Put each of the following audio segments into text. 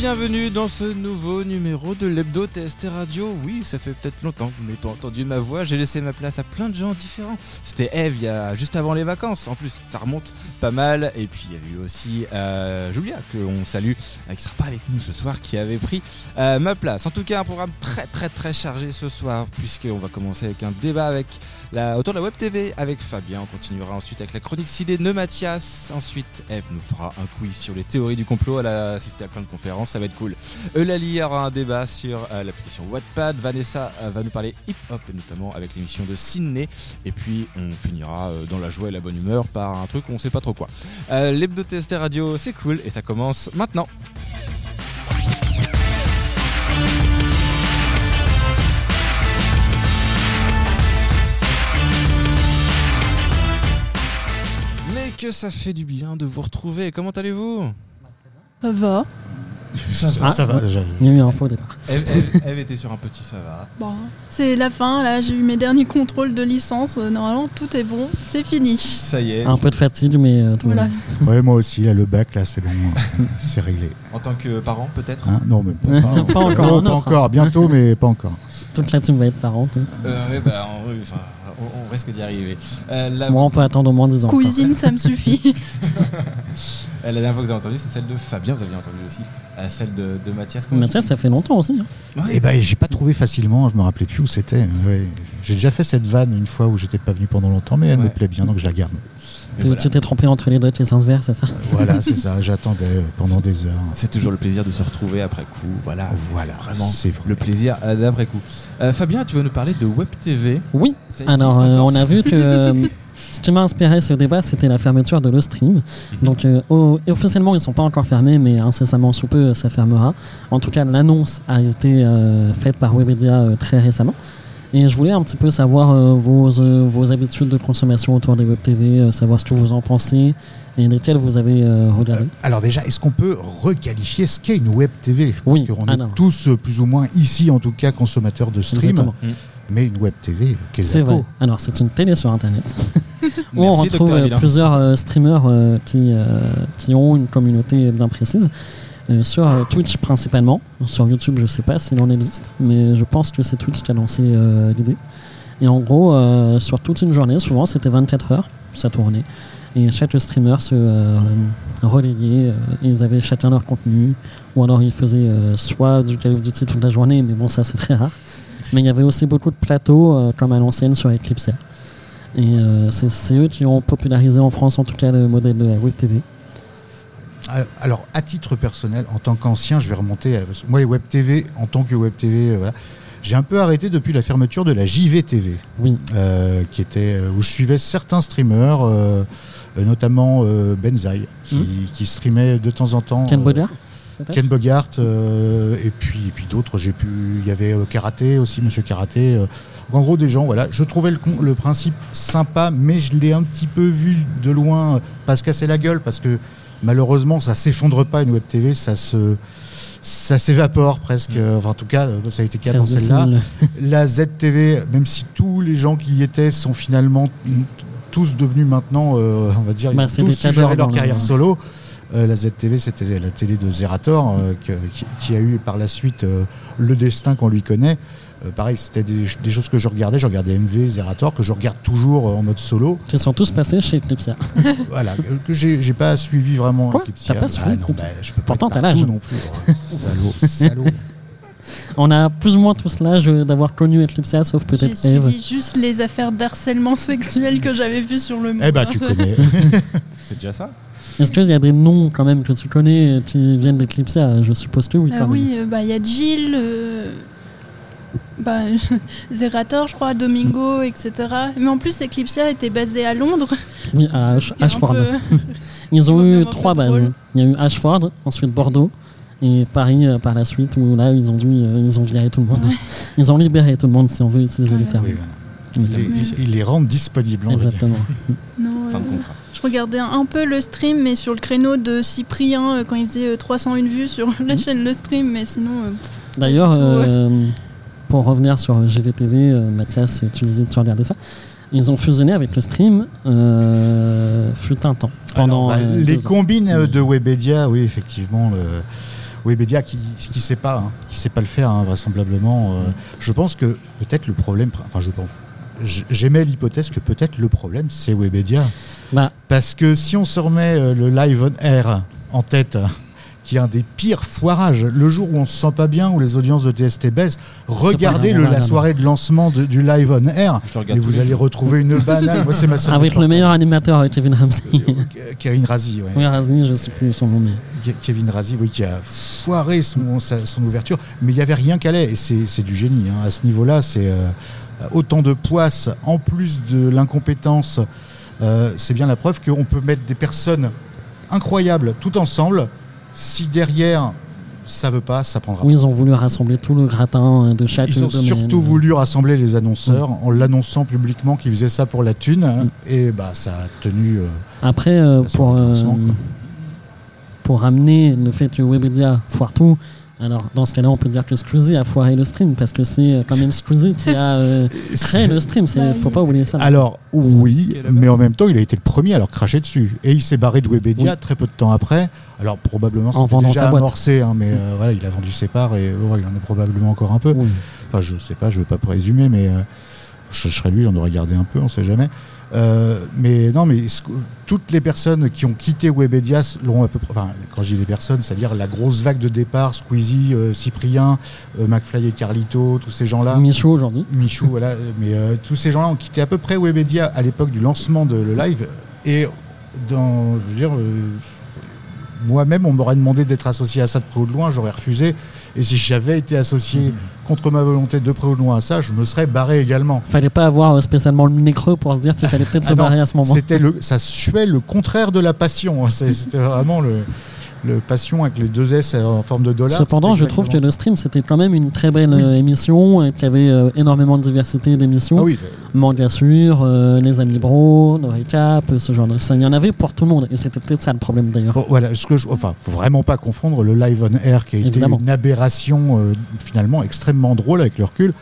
bienvenue dans ce nouveau numéro de l'Hebdo TST Radio. Oui, ça fait peut-être longtemps que vous n'avez pas entendu ma voix. J'ai laissé ma place à plein de gens différents. C'était Eve il y a, juste avant les vacances. En plus, ça remonte pas mal. Et puis il y a eu aussi euh, Julia, que on salue, euh, qui sera pas avec nous ce soir, qui avait pris euh, ma place. En tout cas, un programme très très très chargé ce soir, puisqu'on va commencer avec un débat avec la, autour de la Web TV avec Fabien. On continuera ensuite avec la chronique CD de Mathias. Ensuite, Eve nous fera un quiz sur les théories du complot. Elle a assisté à plein de conférences, ça va être cool. Eulalie aura un débat sur euh, l'application Wattpad. Vanessa euh, va nous parler hip-hop, notamment avec l'émission de Sydney. Et puis, on finira euh, dans la joie et la bonne humeur par un truc on sait pas trop quoi. L'hebdo TST Radio, c'est cool et ça commence maintenant. Mais que ça fait du bien de vous retrouver. Comment allez-vous? Ça va. Ça va, Ah, ça va. Il y a eu un faux départ. Eve, Eve- Eve était sur un petit ça va. Bon, c'est la fin, là, j'ai eu mes derniers contrôles de licence. Euh, Normalement, tout est bon, c'est fini. Ça y est. Un peu de fatigue, mais euh, tout Voilà. Ouais, moi aussi, là, le bac, là, c'est bon. c'est réglé. En tant que parent, peut-être Hein non, mais pas, Pas encore, Non, pas encore. Bientôt, mais pas encore. Toute la team va être parente. hein. Euh, ouais, bah, en vrai, enfin, on, on risque d'y arriver. Euh, la, Moi, on peut attendre au moins 10 ans. encore. Cuisine, ça me suffit. euh, la dernière fois que vous avez entendu, c'est celle de Fabien, vous aviez entendu aussi. Euh, celle de, de Mathias. Mathias, ça fait longtemps aussi. hein. Ouais. Eh ben, j'ai pas trouvé facilement. Je me rappelais plus où c'était. Ouais. J'ai déjà fait cette vanne une fois où j'étais pas venu pendant longtemps, mais elle Ouais. me plaît bien, donc je la garde. Tu voilà. t'es trompé entre les doigts et les sens verts, c'est ça Voilà, c'est ça. J'attendais pendant des heures. C'est toujours le plaisir de se retrouver après coup. Voilà, Voilà, vraiment c'est vrai. le plaisir euh, d'après coup. Euh, Fabien, tu vas nous parler de Web TV. Oui. Ça Alors, euh, on a vu que euh, ce qui m'a inspiré ce débat, c'était la fermeture de le stream. Donc, euh, au- et officiellement, ils ne sont pas encore fermés, mais incessamment sous peu, ça fermera. En tout cas, l'annonce a été euh, faite par Webedia euh, très récemment. Et je voulais un petit peu savoir euh, vos, euh, vos habitudes de consommation autour des web TV, euh, savoir ce que vous en pensez et lesquelles vous avez euh, regardé. Alors déjà, est-ce qu'on peut requalifier ce qu'est une web TV Oui, Parce qu'on ah est non. tous euh, plus ou moins ici, en tout cas, consommateurs de stream. Exactement. Mais une web TV, qu'est-ce C'est vrai. Alors, c'est une télé sur Internet. où on retrouve plusieurs euh, streamers euh, qui, euh, qui ont une communauté bien précise. Euh, sur euh, Twitch principalement. Sur YouTube, je sais pas s'il en existe, mais je pense que c'est Twitch qui a lancé euh, l'idée. Et en gros, sur toute une journée, souvent c'était 24 heures, ça tournait. Et chaque streamer se relayait, ils avaient chacun leur contenu, ou alors ils faisaient soit du Call of Duty toute la journée, mais bon, ça c'est très rare. Mais il y avait aussi beaucoup de plateaux, comme à l'ancienne sur Eclipse. Et c'est c'est eux qui ont popularisé en France, en tout cas, le modèle de la Web TV. Alors, à titre personnel, en tant qu'ancien, je vais remonter. à- moi, les web TV, en tant que web TV, euh, voilà, j'ai un peu arrêté depuis la fermeture de la JVTV, Oui, euh, qui était euh, où je suivais certains streamers, euh, notamment euh, Benzaï, qui, Mhm. qui streamait de temps en temps. Ken Bogart Ken Bogart, et puis, et puis d'autres. J'ai pu, il y avait Karaté aussi, Monsieur Karaté. en gros, des gens. Voilà, je trouvais le, le principe sympa, mais je l'ai un petit peu vu de loin, pas se casser la gueule, parce que malheureusement, ça s'effondre pas une web TV, ça se, ça s'évapore presque. Enfin, en tout cas, euh, ça a été le cas dans celle-là. La ZTV, même si tous les gens qui y étaient sont finalement tous devenus maintenant, euh, on va dire, Bah, tous cadors leur le- carrière solo. Euh, la ZTV, c'était la télé de Zerator, euh, qui, qui a eu par la suite le destin qu'on lui connaît. Euh, pareil, c'était des, des choses que je regardais. Je regardais MV, Zerator, que je regarde toujours euh, en mode solo. Qui sont tous passés chez Eclipse. voilà, que j'ai j'ai pas suivi vraiment. Quoi Eclipsia. T'as pas suivi Ah non, bah, je peux pas Pourtant, t'as l'âge. non plus. Oh, salaud, salaud. On a plus ou moins tous l'âge euh, d'avoir connu Eclipse, sauf J'ai peut-être Eve. suivi juste les affaires d'harcèlement sexuel que j'avais vues sur le monde. Eh bah, tu connais. C'est déjà ça Est-ce qu'il y a des noms quand même que tu connais qui viennent d'Eclipse Je suppose que oui. Ah quand même. oui, euh, bah, il y a Jill, euh, bah, Zerator, je crois, Domingo, etc. Mais en plus, Eclipsia était basée à Londres. Oui, à Ashford. peu- Ils ont eu trois bases. drôle. Il y a eu Ashford, ensuite Bordeaux et Paris euh, par la suite où là ils ont dû euh, ils ont viré tout le monde. Ouais. Ils ont libéré tout le monde si on veut utiliser le terme. Oui, Mais- voilà. Ils, ils les rendent disponibles. on. Exactement. Non, Fin de euh, contrat. Je regardais un peu le stream, mais sur le créneau de Cyprien, quand il faisait euh, 301 vues sur la chaîne Le Stream, mais sinon. euh, D'ailleurs, Pour revenir sur GVTV, euh, Mathias, tu disais tu regardais ça. Ils ont fusionné avec le stream euh, fut un temps. Pendant Alors, bah, euh, les combines euh, de Webedia, oui, effectivement. le- Webedia qui qui sait pas, hein, qui sait pas le faire hein, vraisemblablement. euh, je pense que peut-être le problème, enfin je pense, j- j'émets l'hypothèse que peut-être le problème c'est Webedia, Bah, parce que si on se remet euh, le live on air en tête. Qui est un des pires foirages. Le jour où on se sent pas bien, où les audiences de TST baissent, regardez le, la soirée de lancement de- du live on air. Je le regarde Et vous allez jours. retrouver une banane. Moi, c'est ma seule avec le meilleur animateur, euh, Kevin Ramsey. Euh, Kevin Razi, ouais. oui, Razi, je sais plus son nom, mais. Kevin Razi, oui, qui a foiré son, sa- son ouverture, mais il n'y avait rien qu'à l'ait, et c'est c'est du génie. hein. À ce niveau-là, c'est euh, autant de poisse, en plus de l'incompétence, euh, c'est bien la preuve qu'on peut mettre des personnes incroyables tout ensemble. Si derrière, ça veut pas, ça prendra Oui, ils ont voulu rassembler tout le gratin euh, de chaque Ils ont domaine. surtout voulu rassembler les annonceurs en l'annonçant publiquement qu'ils faisaient ça pour la thune, hein, et bah ça a tenu. euh, Après, euh, euh, pour ramener le fait que Webedia foire tout, alors dans ce cas-là, on peut dire que Squeezie a foiré le stream, parce que c'est euh, quand même Squeezie qui a euh, créé le stream, Bah il faut pas oublier ça. Alors oui, mais en même temps, il a été le premier à leur cracher dessus. Et il s'est barré de Webedia Oui. très peu de temps après. Alors probablement En c'était vendant déjà amorcé, hein, mais euh, voilà, il a vendu ses parts et ouais, il en a probablement encore un peu. Oui. Enfin, je sais pas, je veux pas présumer, mais euh, je, je serais lui, j'en aurais gardé un peu, on sait jamais. Euh, mais non, mais ce toutes les personnes qui ont quitté Webedia l'ont à peu près. Enfin, quand je dis les personnes, c'est-à-dire la grosse vague de départ, Squeezie, euh, Cyprien, euh, McFly et Carlito, tous ces gens-là. Michaud aujourd'hui. Michou, voilà. Mais tous ces gens-là ont quitté à peu près Webedia à l'époque du lancement de le live. Et dans, je veux dire, moi-même, on m'aurait demandé d'être associé à ça de près ou de loin, j'aurais refusé. Et si j'avais été associé contre ma volonté de près ou de loin à ça, je me serais barré également. Fallait pas avoir euh, spécialement le nez creux pour se dire qu'il fallait peut-être se Ah non, barrer à ce moment. C'était le, ça suait le contraire de la passion. C'est- C'était vraiment le, le passion avec les deux S en forme de dollar. Cependant, je trouve que le stream, c'était quand même une très belle Oui. euh, émission, qu'il y avait euh, énormément de diversité d'émissions. Ah oui, Manga sur, euh, Les Amis Bro, No Recap, euh, ce genre de ça. Il y en avait pour tout le monde, et c'était peut-être ça le problème d'ailleurs. Bon, voilà, ce que je, enfin, faut vraiment pas confondre le live on air qui a été une aberration euh, finalement extrêmement drôle avec le recul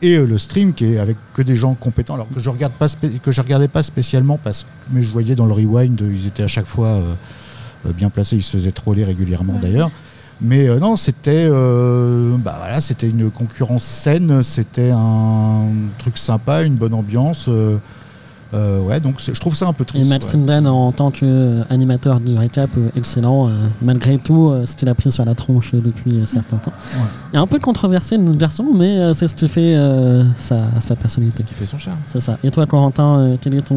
et euh, le stream qui est avec que des gens compétents alors que je regarde pas que je regardais pas spécialement parce que mais je voyais dans le rewind euh, ils étaient à chaque fois euh, euh, bien placés ils se faisaient troller régulièrement Ouais. d'ailleurs mais euh, non c'était euh, bah voilà c'était une concurrence saine c'était un truc sympa une bonne ambiance euh, euh, ouais donc c'est- je trouve ça un peu Et triste Matt ouais. Sinden, en tant qu'animateur du récap, euh, excellent, euh, malgré tout euh, ce qu'il a pris sur la tronche euh, depuis un certain temps. Ouais. Il est un peu controversé, le garçon, mais euh, c'est ce qui fait euh, sa, sa C'est personnalité. ce qui fait son charme. C'est ça. Et toi, Corentin, euh, quel est ton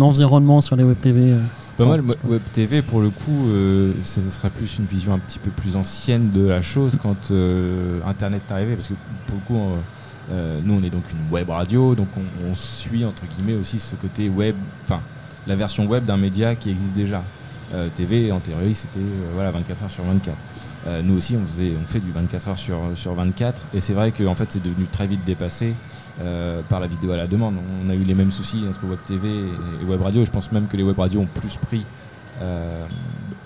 environnement sur les web TV euh, Pas mal, Web TV pour le coup, euh, ça, ça sera plus une vision un petit peu plus ancienne de la chose quand euh, Internet est arrivé, parce que pour le coup, euh, euh, nous on est donc une web radio, donc on, on suit entre guillemets aussi ce côté web, enfin la version web d'un média qui existe déjà. Euh, TV en théorie c'était euh, voilà 24 heures sur 24. Euh, nous aussi on faisait, on fait du 24 heures sur, sur 24 et c'est vrai que en fait c'est devenu très vite dépassé euh, par la vidéo à la demande. On a eu les mêmes soucis entre Web TV et, Web Radio. Je pense même que les Web radios ont plus pris euh,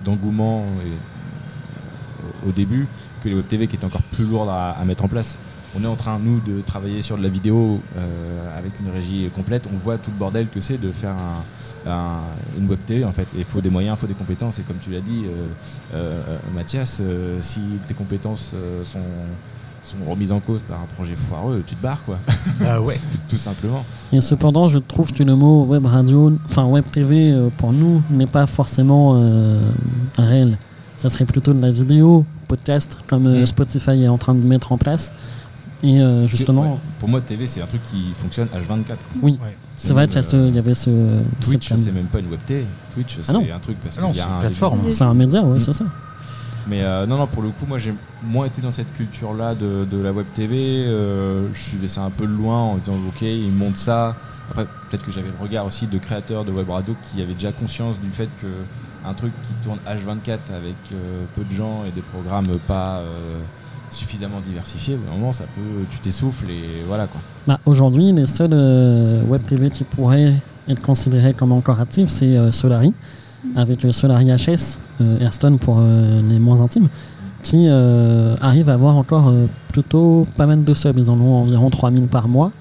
d'engouement et- au début que les Web TV qui étaient encore plus lourdes à, mettre en place. On est en train, nous, de travailler sur de la vidéo euh, avec une régie complète. On voit tout le bordel que c'est de faire un- un- une Web TV en fait. Il faut des moyens, il faut des compétences. Et comme tu l'as dit, euh, euh, Mathias, euh, si tes compétences euh, sont, sont remises en cause par un projet foireux, tu te barres quoi, ah ouais tout simplement. Et cependant, je trouve que le mot web radio, enfin web TV euh, pour nous n'est pas forcément euh, réel. Ça serait plutôt de la vidéo, podcast, comme euh, Mm. Spotify est en train de mettre en place. Et euh, justement, Ouais. pour moi, TV, c'est un truc qui fonctionne H24. quoi. oui, Ouais. c'est vrai qu'il y, avait ce. Twitch, c'est même pas une web TV. Twitch, c'est Ah non. un truc parce Ah non, qu'il y a c'est une un- plateforme. C'est un média, ouais, Mm. c'est ça. Mais euh, non, non, pour le coup, moi j'ai moins été dans cette culture-là de, la web TV. euh, je suivais ça un peu loin en disant, ok, ils montent ça. Après, peut-être que j'avais le regard aussi de créateurs de web radio qui avaient déjà conscience du fait que un truc qui tourne H24 avec euh, peu de gens et des programmes pas suffisamment diversifiés, au moment ça peut, tu t'essouffles et voilà quoi. Bah, Aujourd'hui, les seuls web TV qui pourraient être considérés comme encore actifs, c'est Solari, avec euh, Solari HS, euh, Airstone pour euh, les moins intimes, qui euh, arrivent à avoir encore euh, plutôt pas mal de subs. Ils en ont environ 3000 par mois,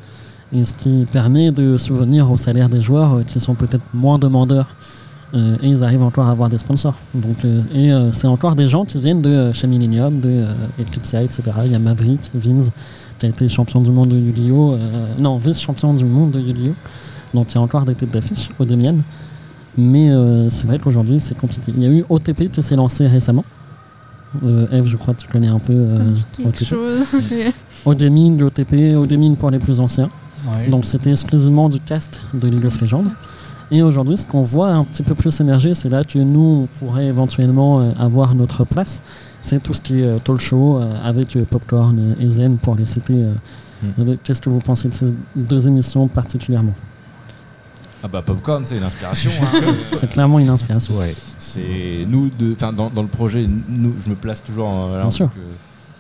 et ce qui permet de subvenir au salaire des joueurs qui sont peut-être moins demandeurs et ils arrivent encore à avoir des sponsors. Donc, et c'est encore des gens qui viennent de chez Millennium, de Eclipse, etc. Il y a Maverick, Vince, qui a été champion du monde de Yu-Gi-Oh! non, vice-champion du monde de Yu-Gi-Oh! Donc il y a encore des têtes d'affiche au Demian. Mais euh, c'est vrai qu'aujourd'hui c'est compliqué. Il y a eu OTP qui s'est lancé récemment. Euh, Eve, je crois que tu connais un peu euh, quelque OTP. chose. L'OTP, Odemine pour les plus anciens. Ouais. Donc c'était exclusivement du cast de League of Legends. Et aujourd'hui, ce qu'on voit un petit peu plus émerger, c'est là que nous, on pourrait éventuellement euh, avoir notre place. C'est tout ce qui est euh, talk show euh, avec euh, Popcorn et Zen pour les citer. euh, euh, Qu'est-ce que vous pensez de ces deux émissions particulièrement? Ah bah Popcorn, c'est une inspiration. hein. Euh, C'est clairement une inspiration. Ouais, c'est nous de, enfin dans, dans le projet, nous, je me place toujours en, Bien en sûr. tant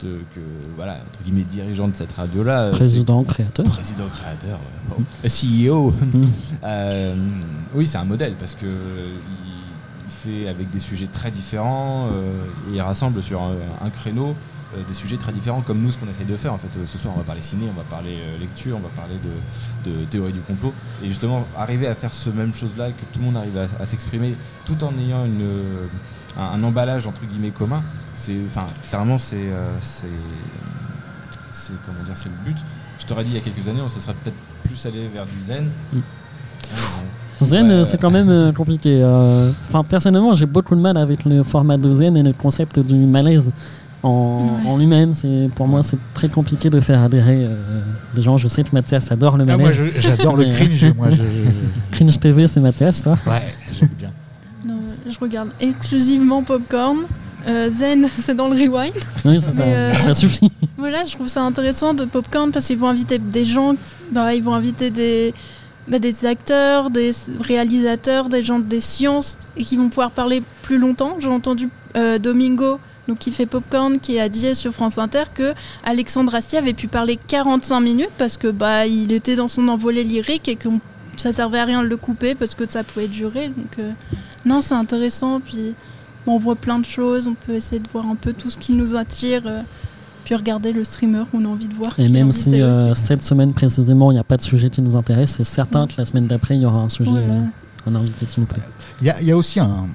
que, de- que, voilà entre guillemets dirigeant de cette radio là, Président, créateur. président créateur, euh, bon, euh, CEO. Mm. Euh, oui, c'est un modèle parce que il, il fait avec des sujets très différents euh, et il rassemble sur un, un créneau euh, des sujets très différents comme nous ce qu'on essaye de faire en fait. Euh, Ce soir on va parler ciné, on va parler euh, lecture, on va parler de, de théorie du complot et justement arriver à faire ce même chose là que tout le monde arrive à, à s'exprimer tout en ayant une, euh, un, un emballage entre guillemets commun. C'est enfin clairement c'est euh, c'est c'est comment dire c'est le but. Je t'aurais dit il y a quelques années on se serait peut-être plus allé vers du zen. Mm. Zen, Ouais. euh, c'est quand même euh, compliqué. euh. Enfin, personnellement, j'ai beaucoup de mal avec le format de Zen et le concept du malaise en, Ouais. en lui-même. C'est pour moi, c'est très compliqué de faire adhérer euh, des gens. Je sais que Mathias adore le Ah, malaise. moi, je- j'adore le cringe. moi, je, Cringe TV, c'est Mathias, quoi. ouais, j'aime bien. Non, je regarde exclusivement Popcorn. Euh, Zen, c'est dans le rewind. Oui, ça, ça, euh, ça suffit. Voilà, je trouve ça intéressant de Popcorn parce qu'ils vont inviter des gens, bah, ils vont inviter des, bah, des acteurs, des réalisateurs, des gens des sciences et qui vont pouvoir parler plus longtemps. J'ai entendu euh, Domingo, donc qui fait Popcorn, qui a dit sur France Inter que Alexandre Astier avait pu parler 45 minutes parce que bah il était dans son envolée lyrique et que ça servait à rien de le couper parce que ça pouvait durer. Donc euh, non, c'est intéressant. Puis bon, on voit plein de choses, on peut essayer de voir un peu tout ce qui nous attire. euh, puis regarder le streamer qu'on a envie de voir. Et même si euh, cette semaine précisément, il n'y a pas de sujet qui nous intéresse, c'est certain que la semaine d'après, il y aura un sujet, Voilà. euh, un invité qui nous plaît. Il y a, il y a aussi un.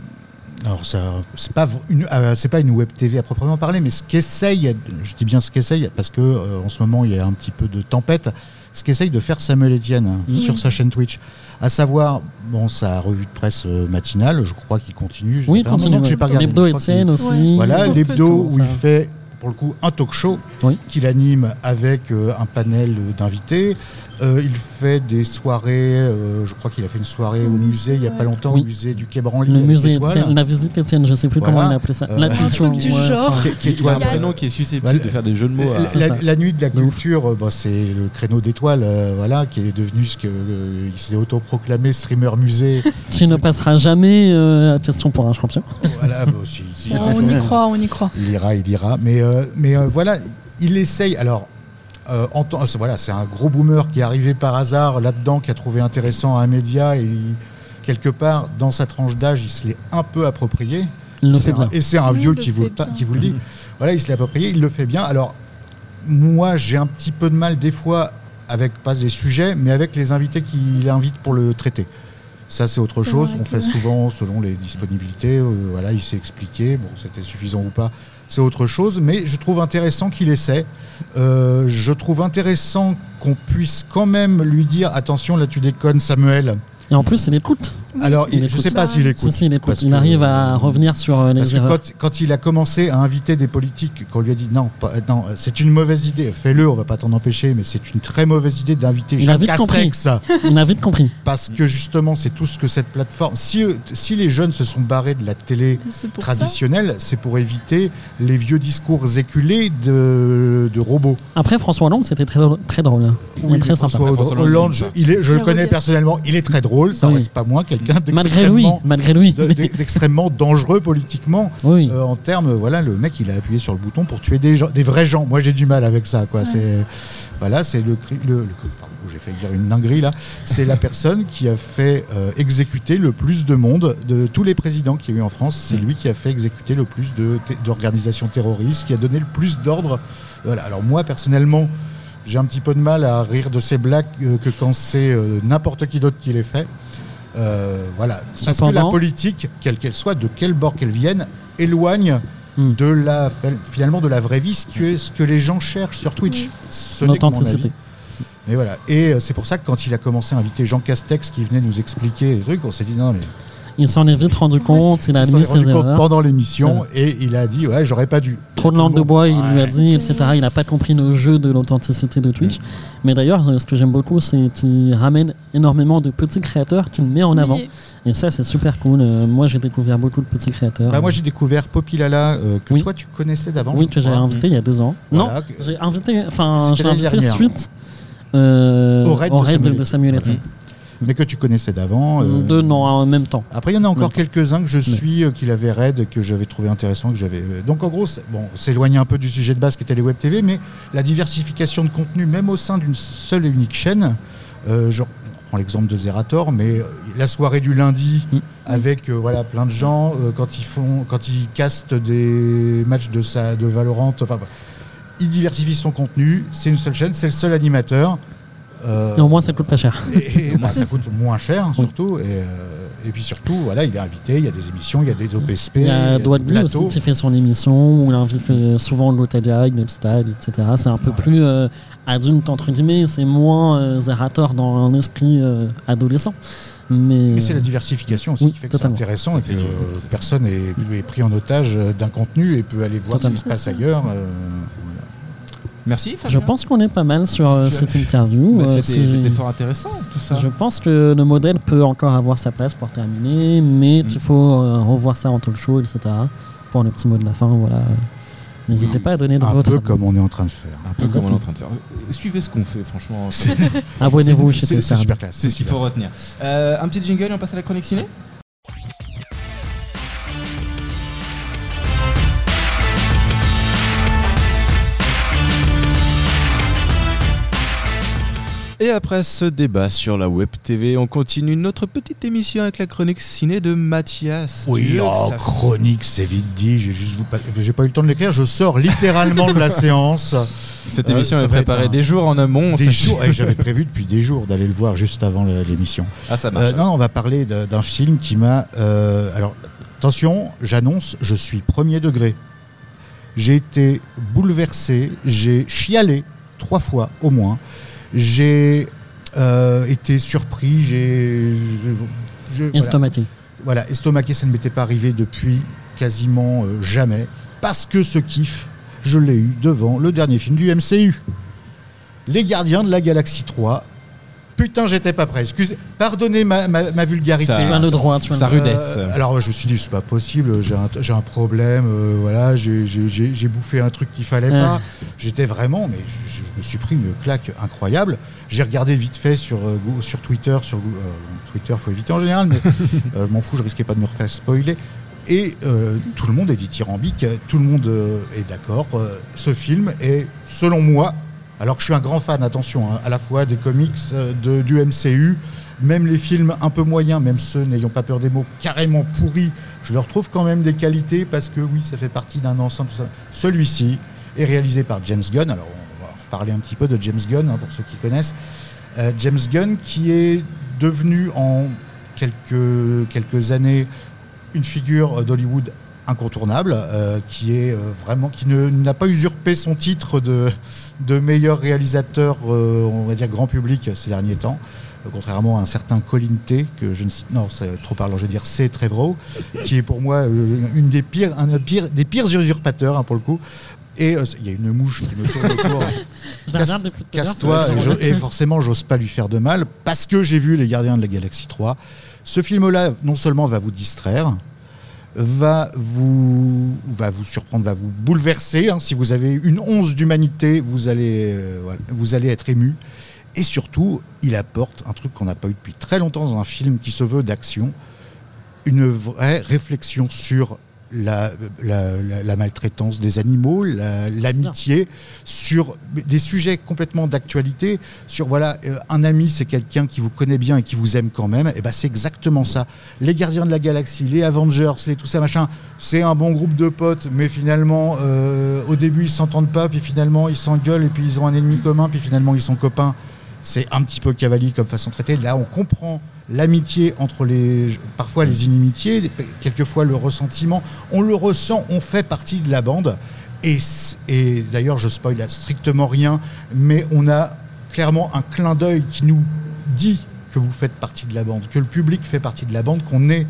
Alors, ça, c'est pas une, euh, c'est pas une web TV à proprement parler, mais ce qu'essaye, je dis bien ce qu'essaye, parce que euh, en ce moment il y a un petit peu de tempête, ce qu'essaye de faire Samuel Etienne hein, sur sa chaîne Twitch, à savoir, bon, sa revue de presse euh, matinale, je crois qu'il continue. Oui, continue. que j'ai pas regardé, L'hebdo Etienne aussi. Ouais. Voilà, l'hebdo où il fait pour le coup un talk show Oui. qu'il anime avec euh, un panel d'invités. Euh, il fait des soirées, euh, je crois qu'il a fait une soirée au musée il n'y a pas longtemps, Oui. au musée du Quai Branly. Le musée l'étoile. Étienne, la visite Étienne, je sais plus Voilà. comment il appelait ça. Euh, la culture, du ouais, genre. Qui- qui est Il y a un prénom qui est susceptible Voilà. de faire des jeux de mots. La, la nuit de la culture, euh, bah, c'est le créneau d'étoiles, euh, voilà, qui est devenu ce que euh, il s'est autoproclamé streamer musée. qui ne passera jamais euh, à question pour un champion. voilà, bah, si- si- on y croit, on y croit. Il ira, il ira. Mais, euh, mais euh, voilà, il essaye. Alors, euh, en c'est- voilà, c'est un gros boomer qui est arrivé par hasard là-dedans, qui a trouvé intéressant un média et il- quelque part, dans sa tranche d'âge, il se l'est un peu approprié. Il le fait un- bien. et c'est un Oui, vieux qui vous, qui vous le dit. Voilà, il se l'est approprié, il le fait bien. Alors, moi, j'ai un petit peu de mal des fois avec pas les sujets, mais avec les invités qu'il invite pour le traiter. Ça, c'est autre chose. On fait souvent selon les disponibilités. euh, voilà, il s'est expliqué. Bon, c'était suffisant ou pas, c'est autre chose. Mais je trouve intéressant qu'il essaie. Euh, je trouve intéressant qu'on puisse quand même lui dire attention, là, tu déconnes, Samuel. Et en plus, il écoute. Alors, Il il- je écoute. sais pas s'il Si, écoute. si, il écoute. parce Il que- arrive à revenir sur euh, Parce les que erreurs. quand, quand il a commencé à inviter des politiques, qu'on lui a dit non, pas- non c'est une mauvaise idée, fais-le, on va pas t'en empêcher, mais c'est une très mauvaise idée d'inviter Il a Jacques vite compris. Castex, Il a vite compris. parce que justement, c'est tout ce que cette plateforme. Si, euh, si les jeunes se sont barrés de la télé traditionnelle, c'est pour éviter les vieux discours éculés de, de robots. Après, François Hollande, c'était très, très drôle. Il est très sympa. François François Hollande, Hollande, je, il est, je le Il connais personnellement, il est très drôle, ça Oui. reste pas moins quelqu'un Malgré lui, d'extrêmement malgré lui. d'extrêmement dangereux politiquement. oui. Euh, en termes, voilà, le mec, il a appuyé sur le bouton pour tuer des, gens, des vrais gens. Moi, j'ai du mal avec ça, quoi. C'est, voilà, c'est le, cri- le, le- pardon, j'ai fait dire une dinguerie là. C'est la personne qui a fait euh, exécuter le plus de monde de tous les présidents qu'il y a eu en France. C'est lui qui a fait exécuter le plus d'organisations terroristes, qui a donné le plus d'ordres. Voilà. Alors moi, personnellement, j'ai un petit peu de mal à rire de ces blagues euh, que quand c'est euh, n'importe qui d'autre qui les fait. Euh, voilà. Parce que la politique, quelle qu'elle soit, de quel bord qu'elle vienne, éloigne Hmm. de la, finalement de la vraie vie ce que, ce que les gens cherchent sur Twitch. Ce n'est. Et voilà. Et euh, c'est pour ça que quand il a commencé à inviter Jean Castex qui venait nous expliquer les trucs, on s'est dit non mais Il s'en est vite rendu compte, il a admis ses erreurs. pendant l'émission et il a dit ouais j'aurais pas dû. Trop de langue de bois, il lui a dit, etc. Il n'a pas compris le jeu de l'authenticité de Twitch. Mais d'ailleurs, ce que j'aime beaucoup, c'est qu'il ramène énormément de petits créateurs qu'il met en avant. Oui. Et ça, c'est super cool. Euh, moi, j'ai découvert beaucoup de petits créateurs. Bah, moi j'ai découvert Popilala euh, que Oui. toi tu connaissais d'avant. oui, je que j'ai invité il y a deux ans. Voilà, Non, j'ai invité, enfin, j'ai invité dernière. suite euh, Au raid de Samuel mais que tu connaissais d'avant. euh, Deux, non, en même temps. Après, il y en a encore quelques-uns que je suis, euh, qu'il avait raid, que j'avais trouvé intéressant, que j'avais. euh, Donc, en gros, bon, on s'éloigne un peu du sujet de base qui était les web TV, mais la diversification de contenu, même au sein d'une seule et unique chaîne. Euh, genre, on prend l'exemple de Zerator, mais la soirée du lundi Mm. avec euh, voilà plein de gens quand ils font, quand ils castent des matchs de sa, de Valorant. Enfin, bah, il diversifie son contenu. C'est une seule chaîne, c'est le seul animateur. Euh, Et au moins, ça coûte pas cher. et, et, bah, ça coûte moins cher surtout. Et, euh, et puis surtout, voilà, il est invité, il y a des émissions, il y a des OPSP, Il y a des Douadby aussi qui fait son émission où il invite euh, souvent l'Otalia, Style, etc. C'est un peu Ouais. plus euh, adulte, entre guillemets, c'est moins euh, Zerator dans un esprit euh, adolescent. Mais, Mais c'est la diversification aussi Oui, qui fait que c'est intéressant Ça et que euh, personne n'est est pris en otage euh, d'un contenu et peut aller voir Totalement. ce qui se passe ailleurs. euh, Merci. je pense qu'on est pas mal sur euh, cette interview. Euh, C'était fort intéressant tout ça. Je pense que le modèle peut encore avoir sa place pour terminer, mais Mm. il faut euh, revoir ça en talk show, etc. Pour le petit mot de la fin, voilà. N'hésitez Mm. pas à donner de Un votre peu avis. comme on est en train de faire. Un peu comme on est en train de faire. Suivez ce qu'on fait, franchement. Abonnez-vous chez C'est super classe. C'est ce qu'il faut retenir. Euh, un petit jingle et on passe à la chronique ciné? Et après ce débat sur la web TV, on continue notre petite émission avec la chronique ciné de Mathias. Oui, oh, ça- chronique, c'est vite dit. J'ai juste vous pas, j'ai pas eu le temps de l'écrire. Je sors littéralement de la séance. Cette Euh, émission est préparée un- des jours en amont. Des jours. et J'avais prévu depuis des jours d'aller le voir juste avant l'émission. Ah, ça marche. Euh, non, on va parler d'un film qui m'a. euh, alors, attention, j'annonce, je suis premier degré. J'ai été bouleversé, j'ai chialé trois fois au moins. J'ai euh, été surpris, j'ai. voilà. Estomaqué. Voilà, estomaqué, ça ne m'était pas arrivé depuis quasiment euh, jamais. Parce que ce kiff, je l'ai eu devant le dernier film du MCU. Les Gardiens de la Galaxie 3. Putain, j'étais pas prêt. Excusez, pardonnez ma, ma- ma vulgarité. Ça- Tu as le droit, tu as droit. rudesse. Euh, alors je me suis dit c'est pas possible, j'ai un, j'ai un problème, euh, voilà, j'ai- j'ai j'ai- j'ai bouffé un truc qu'il fallait pas. J'étais vraiment, mais je, je me suis pris une claque incroyable. J'ai regardé vite fait sur euh, sur Twitter, sur euh, Twitter faut éviter en général, mais je m'en fous, je risquais pas de me refaire spoiler. Et euh, tout le monde est dithyrambique, tout le monde euh, est d'accord. euh, ce film est, selon moi, alors que je suis un grand fan, attention, hein, à la fois des comics, euh, du MCU, même les films un peu moyens, même ceux n'ayant pas peur des mots, carrément pourris, je leur trouve quand même des qualités parce que oui, ça fait partie d'un ensemble. Celui-ci est réalisé par James Gunn. Alors on va reparler un petit peu de James Gunn hein, pour ceux qui connaissent. Euh, James Gunn qui est devenu en quelques, quelques années une figure d'Hollywood incontournable, euh, qui est euh, vraiment qui n'a pas usurpé son titre de, de meilleur réalisateur, euh, on va dire grand public ces derniers temps. Contrairement à un certain Colin T, que je ne cite, non, c'est trop parlant, je veux dire C. Trevorrow, qui est pour moi une des pires, un des pires, des pires usurpateurs hein, pour le coup. Et il y a une mouche qui me tourne autour. Casse-toi, c'est et, et forcément, j'ose pas lui faire de mal parce que j'ai vu Les Gardiens de la Galaxie 3. Ce film-là, non seulement va vous distraire, va vous, va vous surprendre, va vous bouleverser. hein. Si vous avez une once d'humanité, euh, vous allez être ému. Et surtout, il apporte un truc qu'on n'a pas eu depuis très longtemps dans un film qui se veut d'action, une vraie réflexion sur la, la- la- la maltraitance des animaux, la- l'amitié, sur des sujets complètement d'actualité, sur voilà, euh, un ami c'est quelqu'un qui vous connaît bien et qui vous aime quand même, et ben c'est exactement ça. Les Gardiens de la Galaxie, les Avengers, les tout ça machin, c'est un bon groupe de potes, mais finalement euh, au début ils s'entendent pas, puis finalement ils s'engueulent, et puis ils ont un ennemi commun, puis finalement ils sont copains. C'est un petit peu cavalier comme façon de traiter. Là, on comprend l'amitié entre les, parfois les inimitiés, quelquefois le ressentiment. On le ressent, on fait partie de la bande. Et, et d'ailleurs, je spoil strictement rien, mais on a clairement un clin d'œil qui nous dit que vous faites partie de la bande, que le public fait partie de la bande, qu'on est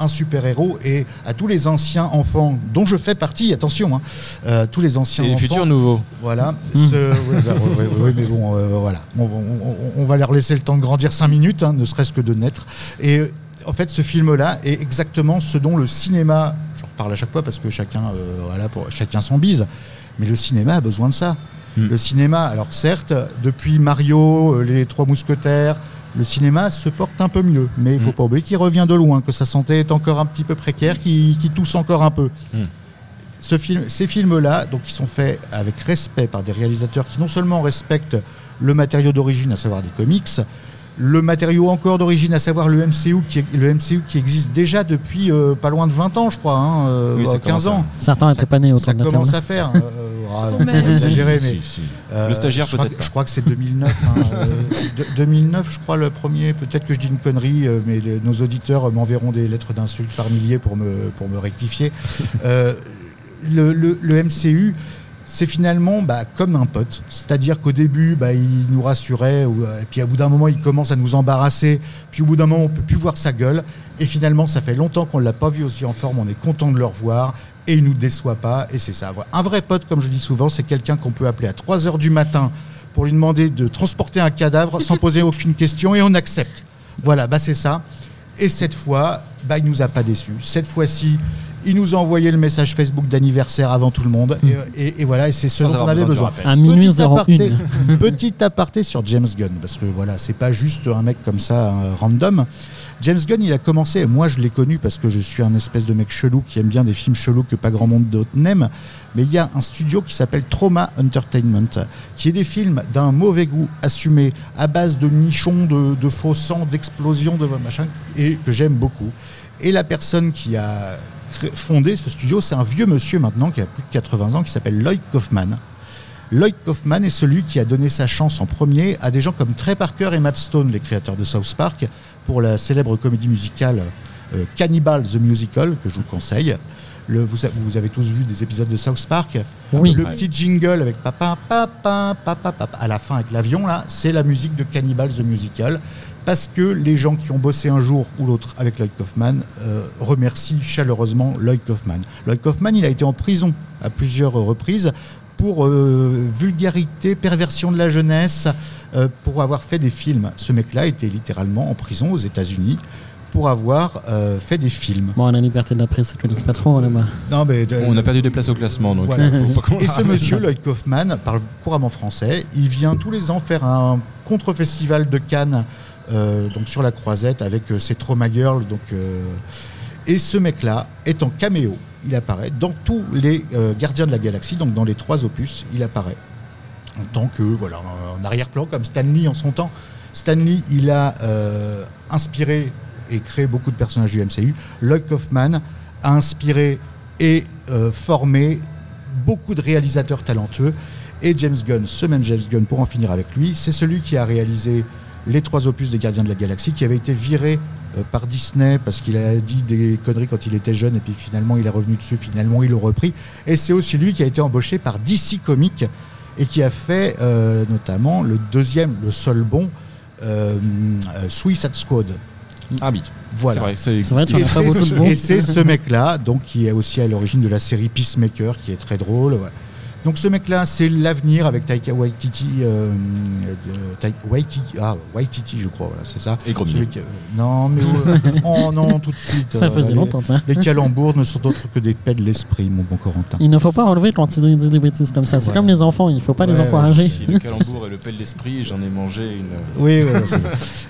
un super-héros. Et à tous les anciens enfants, dont je fais partie, attention, hein, euh, tous les anciens Et enfants. futurs nouveaux. Voilà. ce- oui, bah, oui, mais bon, euh, voilà. On, on- on- on va leur laisser le temps de grandir 5 minutes, hein, ne serait-ce que de naître. Et en fait, ce film-là est exactement ce dont le cinéma, je reparle à chaque fois parce que chacun, euh, voilà, pour, chacun son bise, mais le cinéma a besoin de ça. Mm. Le cinéma, alors certes, depuis Mario, les Trois Mousquetaires, le cinéma se porte un peu mieux, mais il faut Mm. pas oublier qu'il revient de loin, que sa santé est encore un petit peu précaire, qu'il tousse encore un peu. Mm. Ce film, ces films-là, donc, ils sont faits avec respect par des réalisateurs qui non seulement respectent le matériau d'origine, à savoir des comics, le matériau encore d'origine, à savoir le MCU, qui, le MCU qui existe déjà depuis euh, pas loin de 20 ans, je crois, hein, euh, Oui, ça 15 commence à- ans. Certains n'étaient pas nés autour Ça de la commence à faire. euh, ah, exagérer, mais Si, si. euh, Le stagiaire, je crois peut-être. Je crois que c'est 2009. hein, euh, 2009, je crois, le premier. Peut-être que je dis une connerie, euh, mais les- nos auditeurs m'enverront des lettres d'insultes par milliers pour me, pour me rectifier. Euh, le, le- le MCU, c'est finalement bah, comme un pote. C'est-à-dire qu'au début, bah, il nous rassurait, ou, et puis au bout d'un moment, il commence à nous embarrasser, puis au bout d'un moment, on peut plus voir sa gueule. Et finalement, ça fait longtemps qu'on ne l'a pas vu aussi en forme, on est content de le revoir, et il nous déçoit pas, et c'est ça. Un vrai pote, comme je dis souvent, c'est quelqu'un qu'on peut appeler à 3 heures du matin pour lui demander de transporter un cadavre sans poser aucune question, et on accepte. Voilà, bah c'est ça. Et cette fois, bah, il nous a pas déçus. Cette fois-ci, il nous a envoyé le message Facebook d'anniversaire avant tout le monde. Et, et- et voilà, et c'est ce dont on avoir avait besoin. À minuit Petit aparté, 01. petit aparté sur James Gunn, parce que voilà, c'est pas juste un mec comme ça, euh, random. James Gunn, il a commencé, moi je l'ai connu parce que je suis un espèce de mec chelou qui aime bien des films chelous que pas grand monde d'autre n'aime. Mais il y a un studio qui s'appelle Trauma Entertainment, qui est des films d'un mauvais goût assumé, à base de nichons, de, faux sang, d'explosions, de machin, et que j'aime beaucoup. Et la personne qui a fondé ce studio, c'est un vieux monsieur maintenant qui a plus de 80 ans, qui s'appelle Lloyd Kaufman. Lloyd Kaufman est celui qui a donné sa chance en premier à des gens comme Trey Parker et Matt Stone, les créateurs de South Park, pour la célèbre comédie musicale euh, Cannibal the Musical, que je vous conseille. Le- vous, avez tous vu des épisodes de South Park. Oui. Le Ouais. petit jingle avec papa, papa, papa, papa, à la fin avec l'avion, là, c'est la musique de Cannibal the Musical. Parce que les gens qui ont bossé un jour ou l'autre avec Lloyd Kaufman euh, remercient chaleureusement Lloyd Kaufman. Lloyd Kaufman, il a été en prison à plusieurs reprises pour euh, vulgarité, perversion de la jeunesse, euh, pour avoir fait des films. Ce mec-là était littéralement en prison aux États-Unis pour avoir euh, fait des films. Bon, la liberté de la presse, ça connaissent pas trop là-bas. Non, mais de- On a perdu des places au classement, donc Voilà. Et ce monsieur. Lloyd Kaufman, parle couramment français. Il vient tous les ans faire un contre-festival de Cannes, euh, donc sur la croisette, avec euh, ses Trauma Girls. Donc, euh, et ce mec-là est en caméo. Il apparaît dans tous les euh, Gardiens de la Galaxie, donc dans les trois opus, il apparaît en tant que voilà en arrière-plan comme Stanley en son temps. Stanley, il a euh, inspiré et créé beaucoup de personnages du MCU. Lloyd Kaufman a inspiré et euh, formé beaucoup de réalisateurs talentueux. Et James Gunn, ce même James Gunn, pour en finir avec lui, c'est celui qui a réalisé les trois opus des Gardiens de la Galaxie, qui avait été viré par Disney parce qu'il a dit des conneries quand il était jeune et puis finalement il est revenu dessus, finalement il l'a repris. Et c'est aussi lui qui a été embauché par DC Comics et qui a fait euh, notamment le deuxième, le seul bon, euh, euh, Suicide Squad. Ah oui, Voilà. c'est vrai. C'est ce- et c'est ce mec-là, donc qui est aussi à l'origine de la série Peacemaker, qui est très drôle. ouais. Donc ce mec-là, c'est l'avenir avec Taika Waititi, euh, de- Taika Waititi, ah, Waititi, je crois, voilà, c'est ça. Et qui- non, mais euh, oh non, tout de suite. Ça euh, faisait les- longtemps, tiens. Les calembours ne sont autres que des paix de l'esprit, mon bon Corentin. Il ne faut pas enlever quand il dit des bêtises comme ça. C'est Voilà. comme les enfants, il ne faut pas les Ouais, encourager. Si le calembour et le pelle d'esprit, j'en ai mangé une. Oui, vrai.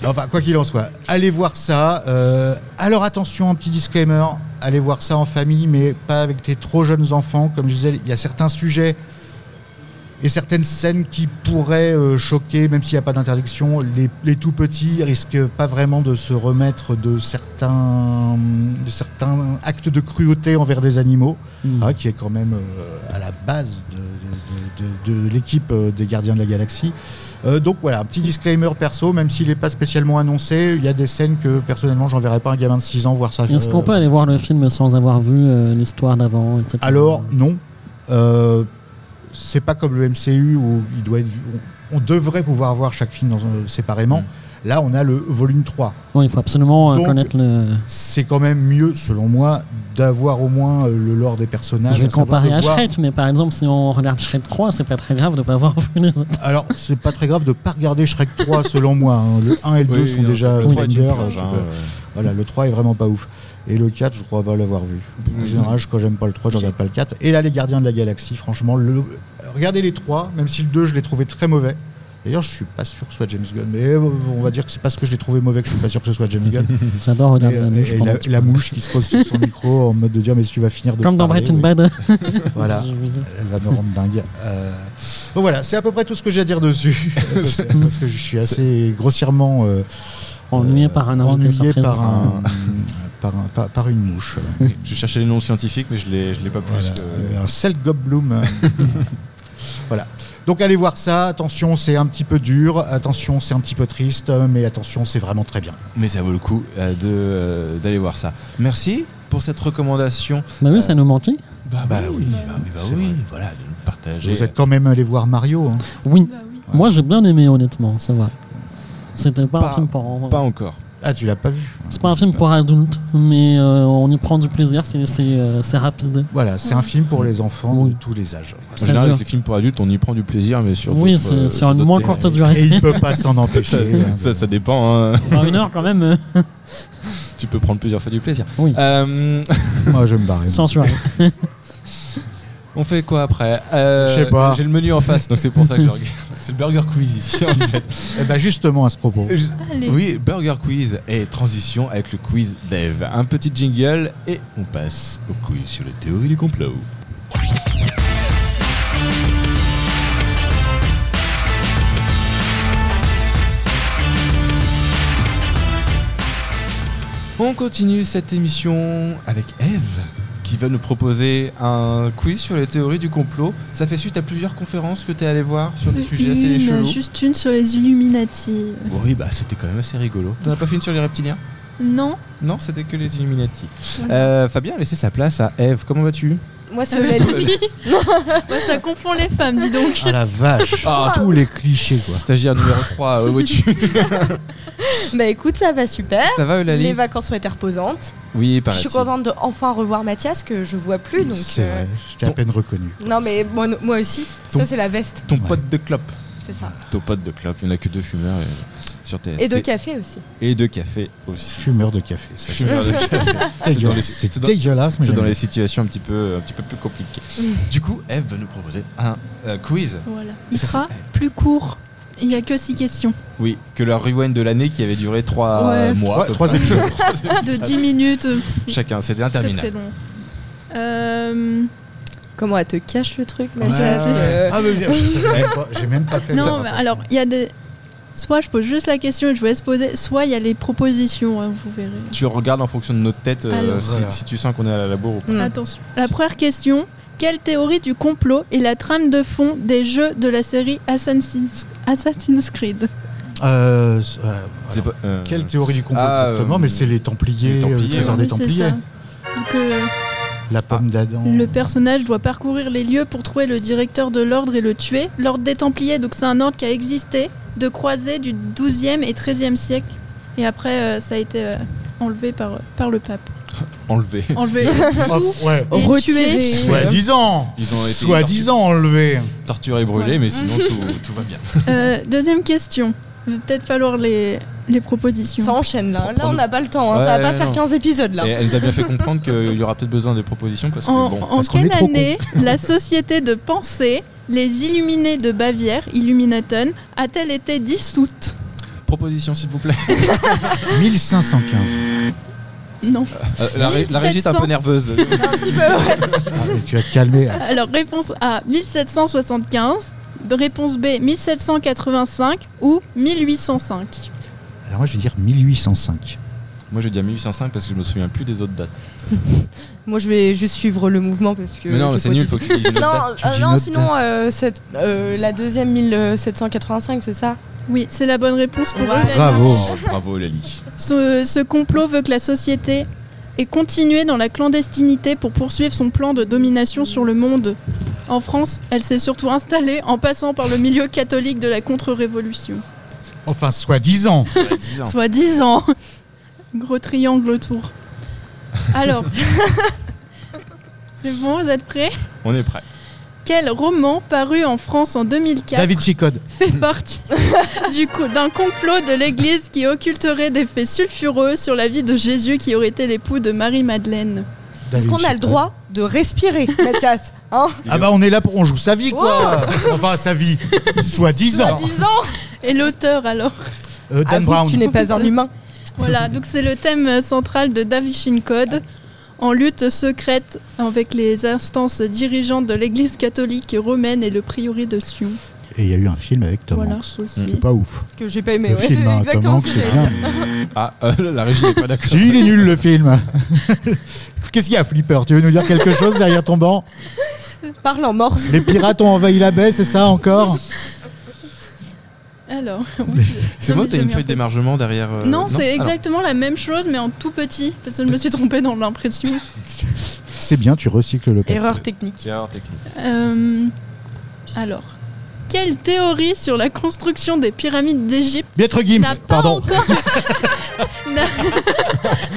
Enfin, quoi qu'il en soit, allez voir ça. Euh, alors attention, un petit disclaimer, allez voir ça en famille, mais pas avec tes trop jeunes enfants. Comme je disais, il y a certains sujets et certaines scènes qui pourraient euh, choquer, même s'il n'y a pas d'interdiction. Les, les tout petits risquent pas vraiment de se remettre de certains, de certains actes de cruauté envers des animaux, Mm. hein, qui est quand même euh, à la base de, de- de- de- de l'équipe euh, des Gardiens de la Galaxie. Euh, donc voilà, un petit disclaimer perso, même s'il n'est pas spécialement annoncé, il y a des scènes que personnellement j'enverrais pas un gamin de 6 ans voir ça. Est-ce qu'on peut aller voir le film sans avoir vu euh, l'histoire d'avant, etc. Alors non, Euh, c'est pas comme le MCU où il doit être vu- on, devrait pouvoir voir chaque film dans, séparément. Là, on a le volume 3. Oui, il faut absolument euh, Donc, connaître le. C'est quand même mieux, selon moi, d'avoir au moins euh, le lore des personnages. Je vais comparer à Shrek, mais par exemple, si on regarde Shrek 3, c'est pas très grave de pas avoir vu les autres. Alors, c'est pas très grave de pas regarder Shrek 3, selon moi. hein. Le 1 et le 2 Oui, sont non, déjà le 3 est une bangers. purge, hein, Euh, Voilà, le 3 est vraiment pas ouf. Et le 4, je crois pas l'avoir vu. En Mhm. général, je- quand j'aime pas le 3, je regarde pas le 4. Et là, les Gardiens de la Galaxie, franchement, le... regardez les 3, même si le 2, je l'ai trouvé très mauvais. D'ailleurs, je suis pas sûr que ce soit James Gunn, mais euh, on va dire que c'est parce que je l'ai trouvé mauvais que je suis pas sûr que ce soit James Gunn. J'adore Et, regarder euh, la mouche. et la, mouche qui se pose sur son micro en mode de dire mais si tu vas finir de Comme dans parler, Breaking oui. Bad. Voilà, elle va me rendre dingue. Euh, bon voilà, c'est à peu près tout ce que j'ai à dire dessus, parce, parce que je suis assez grossièrement euh, Ennuyé par un invité ennuyé surprise. par, un, par, un- par- par une mouche. Je cherchais les noms scientifiques, mais je l'ai, je l'ai pas plus. Voilà, que- euh, un Selgobloom. euh, voilà. Donc allez voir ça. Attention, c'est un petit peu dur. Attention, c'est un petit peu triste. Mais attention, c'est vraiment très bien. Mais ça vaut le coup euh, de, euh, d'aller voir ça. Merci pour cette recommandation. Bah oui, ça nous manquait. Bah, Bah oui, bah oui, bah oui, vrai. voilà, de nous partager. Vous êtes quand même allé voir Mario. hein. Oui. Bah oui. Moi, j'ai bien aimé, honnêtement, ça va. C'était pas, un Pas- film pour. Pas encore. Ah, tu l'as pas vu C'est pas un film pour adultes, mais euh, on y prend du plaisir, c'est c'est, euh, c'est rapide. Voilà, c'est un film pour les enfants Oui. de tous les âges. En Ça général, avec les films pour adultes, on y prend du plaisir, mais sur Oui, d'autres, c'est euh, sur une d'autres moins thèmes. courte durée. Et il peut pas s'en empêcher. hein. Ça, ça dépend. hein. Dans une heure, quand même, euh, Tu peux prendre plusieurs fois du plaisir. oui, Euh, Moi, je me barre. censuré. on fait quoi après? Euh, Je sais pas. J'ai le menu en face, donc c'est pour ça que je regarde. C'est le Burger Quiz ici, en fait. Eh ben justement, à ce propos. Allez. Oui, Burger Quiz et transition avec le quiz d'Eve. Un petit jingle et on passe au quiz sur la théorie du complot. On continue cette émission avec Eve qui va nous proposer un quiz sur les théories du complot. Ça fait suite à plusieurs conférences que tu es allé voir sur des sujets assez Une, chelous. juste une sur les Illuminati. Oui, bah c'était quand même assez rigolo. T'en as pas fait une sur les reptiliens? Non Non, c'était que les Illuminati. Voilà. Euh, Fabien a laissé sa place à Eve. Comment vas-tu? Moi, c'est. Eulalie. Ouais, Ça confond les femmes, dis donc. Ah la vache. Ah, Tous les clichés, quoi. Stagiaire numéro 3, où es-tu bah écoute, ça va super. Ça va, Eulalie Les vacances ont été reposantes. Oui, Je pareil. suis contente de enfin revoir Mathias que je vois plus. Donc, C'est euh, vrai, je t'ai à Ton- peine reconnu. Non, mais moi, moi aussi. Ton- Ça, c'est la veste. Ton Ouais. pote de clope. C'est ça. Ton pote de clope, il n'y en a que deux fumeurs euh, sur TST. Et de café aussi. Et de café aussi. Fumeur de café. ça, c'est Fumeur de café. C'est dans les, C'est c'est dans- dégueulasse, mais c'est dans j'aime les situations un petit peu, un petit peu plus compliquées. Du coup, Eve va nous proposer un euh, quiz. Voilà. Il Ça, sera plus court. Il n'y a que six questions. Oui, que le rewind de l'année qui avait duré trois Ouais. mois. Trois épisodes. De 10 minutes. euh, Chacun, c'était Très très interminable. long. Euh, Comment elle te cache le truc, Ouais. Ah, mais je sais même pas- j'ai même pas fait ça. non, mais alors, il y a des. Soit je pose juste la question et je vous laisse poser, soit il y a les propositions, hein, vous verrez. Tu regardes en fonction de notre tête euh, Alors. si, Voilà. si tu sens qu'on est à la bourre ou pas. hmm. Attention. La première question quelle théorie du complot est la trame de fond des jeux de la série Assassin's, Assassin's Creed? Euh, euh, pas- euh, Quelle théorie du complot ah, exactement? Euh, Mais c'est les Templiers, les Templiers, le trésor ouais. des Templiers, ça. Donc, euh, la pomme d'Adam. le personnage doit parcourir les lieux pour trouver le directeur de l'ordre et le tuer. L'ordre des Templiers, donc c'est un ordre qui a existé de croisés du 12e et 13e siècle. Et après, euh, ça a été euh, enlevé par, par le pape. enlevé. Enlevé. Oh, ouais. Et Retiré. Soi-disant Ils ont été Soi-disant enlevé torturés et brûlés, Ouais. mais sinon tout, tout va bien. Euh, deuxième question. Il va peut-être falloir les, les propositions. Ça enchaîne là. Là, on n'a pas le temps. hein. Ouais, ça va pas non. faire 15 épisodes là. Et elle nous a bien fait comprendre qu'il y aura peut-être besoin des propositions parce que En, bon. en parce quelle est trop année la société de pensée, les Illuminés de Bavière, Illuminaton, a-t-elle été dissoute? Proposition s'il vous plaît. 1515. Non. Euh, la, ré- la régie est un peu 1700. nerveuse. Ah, mais tu vas te calmer. Alors, réponse A, 1775. Réponse B, 1785 ou 1805. Alors moi je vais dire 1805. Moi, je dis à 1805 parce que je me souviens plus des autres dates. Moi, je vais juste suivre le mouvement parce que. mais non, c'est nul, faut que tu dises une autre Non, date. Tu euh, dis non sinon, euh, cette- euh, la deuxième 1785, c'est ça? Oui, c'est la bonne réponse pour Ouais. Eulalie. Bravo. Bravo, Lali. Ce, ce complot veut que la société ait continué dans la clandestinité pour poursuivre son plan de domination sur le monde. En France, elle s'est surtout installée en passant par le milieu catholique de la contre-révolution. Enfin, soi-disant. Soit 10 ans. Gros triangle autour. Alors, c'est bon, vous êtes prêts? On est prêt. Quel roman paru en France en 2004 David Chicode. fait partie du coup d'un complot de l'Église qui occulterait des faits sulfureux sur la vie de Jésus qui aurait été l'époux de Marie-Madeleine Est-ce David qu'on a le droit de respirer, Mathias hein Ah bah on est là pour on joue sa vie quoi. enfin sa vie. Soi-disant. Et l'auteur alors? Euh, Dan Avoue Brown. que tu n'es pas un humain. Voilà, donc c'est le thème central de Da Vinci Code, en lutte secrète avec les instances dirigeantes de l'Église catholique romaine et le prieuré de Sion. Et il y a eu un film avec Tom voilà, Hanks. aussi. C'est pas ouf. Que j'ai pas aimé. le ouais, film, hein, Tom exactement Hanks, ce c'est que bien. Ah, euh, la régie n'est pas d'accord. Si, il est nul le film. Qu'est-ce qu'il y a, Flipper? Tu veux nous dire quelque chose derrière ton banc? Parle en morse. Les pirates ont envahi la baie, c'est ça encore? Alors, oui, C'est moi, t'as une feuille d'émargement derrière. euh, Non, c'est Alors, exactement la même chose, mais en tout petit, parce que je me suis trompée dans l'impression. C'est bien, tu recycles le papier. Erreur technique. Erreur technique. Euh, alors, quelle théorie sur la construction des pyramides d'Égypte Maître Gims, n'a pas pardon. encore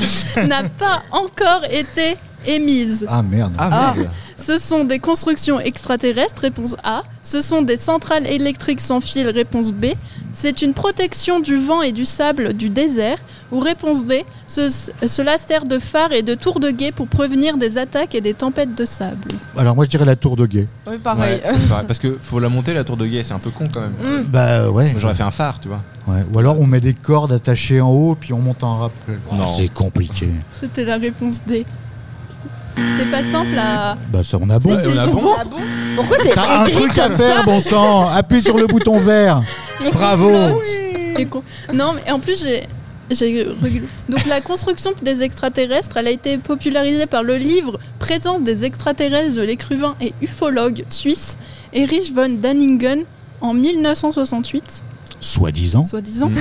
n'a- pas encore été émise. Ah merde. Ah, Ah. merde. Ce sont des constructions extraterrestres, réponse A. Ce sont des centrales électriques sans fil, réponse B. C'est une protection du vent et du sable du désert, ou réponse D. Ce- cela sert de phare et de tour de guet pour prévenir des attaques et des tempêtes de sable. Alors moi je dirais la tour de guet. Oui, pareil. Ouais, c'est pareil. Parce que faut la monter la tour de guet, c'est un peu con quand même. Mm. Bah ouais. J'aurais fait un phare, tu vois. Ouais. Ou alors on met des cordes attachées en haut puis on monte en rappel. Non. c'est compliqué. C'était la réponse D. C'était pas simple à. Bah ça on a bon. On a bon. Pourquoi t'es T'as un truc à faire, bon sang. Appuie sur le bouton vert. Bravo. Con- Non, mais en plus, j'ai. Donc la construction des extraterrestres, elle a été popularisée par le livre Présence des extraterrestres de l'écrivain et ufologue suisse Erich von Danningen en 1968, Soi-disant. soi-disant. Mm.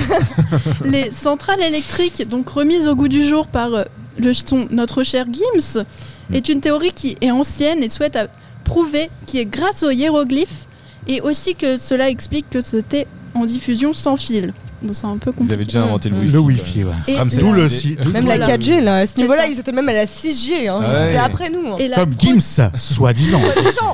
Les centrales électriques, donc remises au goût du jour par euh, le, son- notre cher Gims, Mm. est une théorie qui est ancienne et souhaite à prouver qui est grâce aux hiéroglyphes et aussi que cela explique que c'était en diffusion sans fil. Bon, c'est un peu Vous compliqué. avez déjà inventé le wifi. Le wifi, même. ouais. Et D'où le si- Même la 4G, là, à ce niveau-là, ça. ils étaient même à la 6G. Hein. Ouais. C'était après nous. hein. Et la, Comme pro- Gims, soi-disant.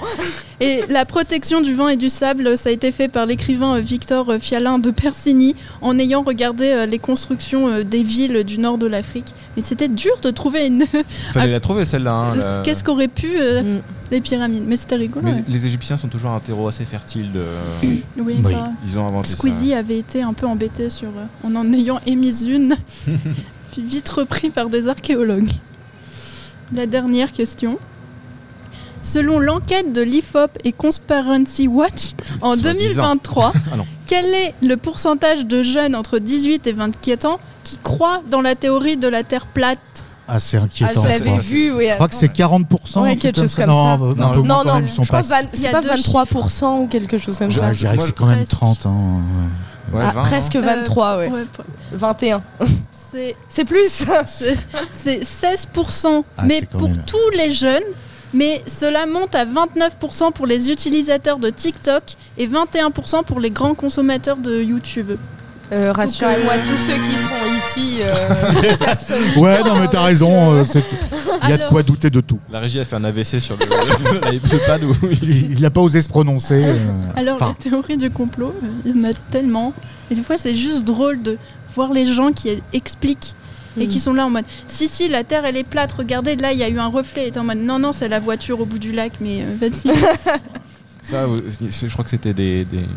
et la protection du vent et du sable, ça a été fait par l'écrivain euh, Victor euh, Fialin de Persigny en ayant regardé euh, les constructions euh, des villes du nord de l'Afrique. Mais c'était dur de trouver une. Fallait la trouver celle-là. hein, la- Qu'est-ce qu'aurait pu euh, Mm. Les pyramides Mais c'était rigolo. Mais ouais. les Égyptiens sont toujours un terreau assez fertile. De... Oui, Oui. bah, Ils ont inventé Squeezie avait été un peu embêté sur, euh, en en ayant émis une, puis vite repris par des archéologues. La dernière question. Selon l'enquête de l'IFOP et Conspiracy Watch en Soi-disant. 2023, Ah quel est le pourcentage de jeunes entre 18 et 24 ans qui croient dans la théorie de la Terre plate? Ah, c'est Ah, inquiétant. je je l'avais crois. vu, oui. Je crois que c'est 40%. Ouais, un truc quelque chose comme non, ça. Non, Non, non, même, je crois pas. c'est pas deux 23% ou quelque chose comme Je, ça. je dirais que c'est quand même 30 ans. ouais. Ouais, Ah, 20, presque hein. 23, ouais. Ouais, pas- 21. C'est plus C'est c'est 16%, Ah, mais pour même- tous les jeunes. Mais cela monte à 29% pour les utilisateurs de TikTok et 21% pour les grands consommateurs de YouTube. Euh, Rassurez-moi, euh, tous ceux qui sont ici, euh, Ouais, non, mais t'as raison. euh, Il y a de Alors- quoi douter de tout. La régie a fait un AVC sur le, il- Il n'a pas osé se prononcer. euh, Alors, enfin, la théorie du complot, il y en a tellement. Et des fois, c'est juste drôle de voir les gens qui expliquent et qui sont là en mode si, si, la Terre elle est plate, regardez, là il y a eu un reflet. Et en mode non, non, c'est la voiture au bout du lac, mais euh, vas-y. Ça, je crois que c'était des, des-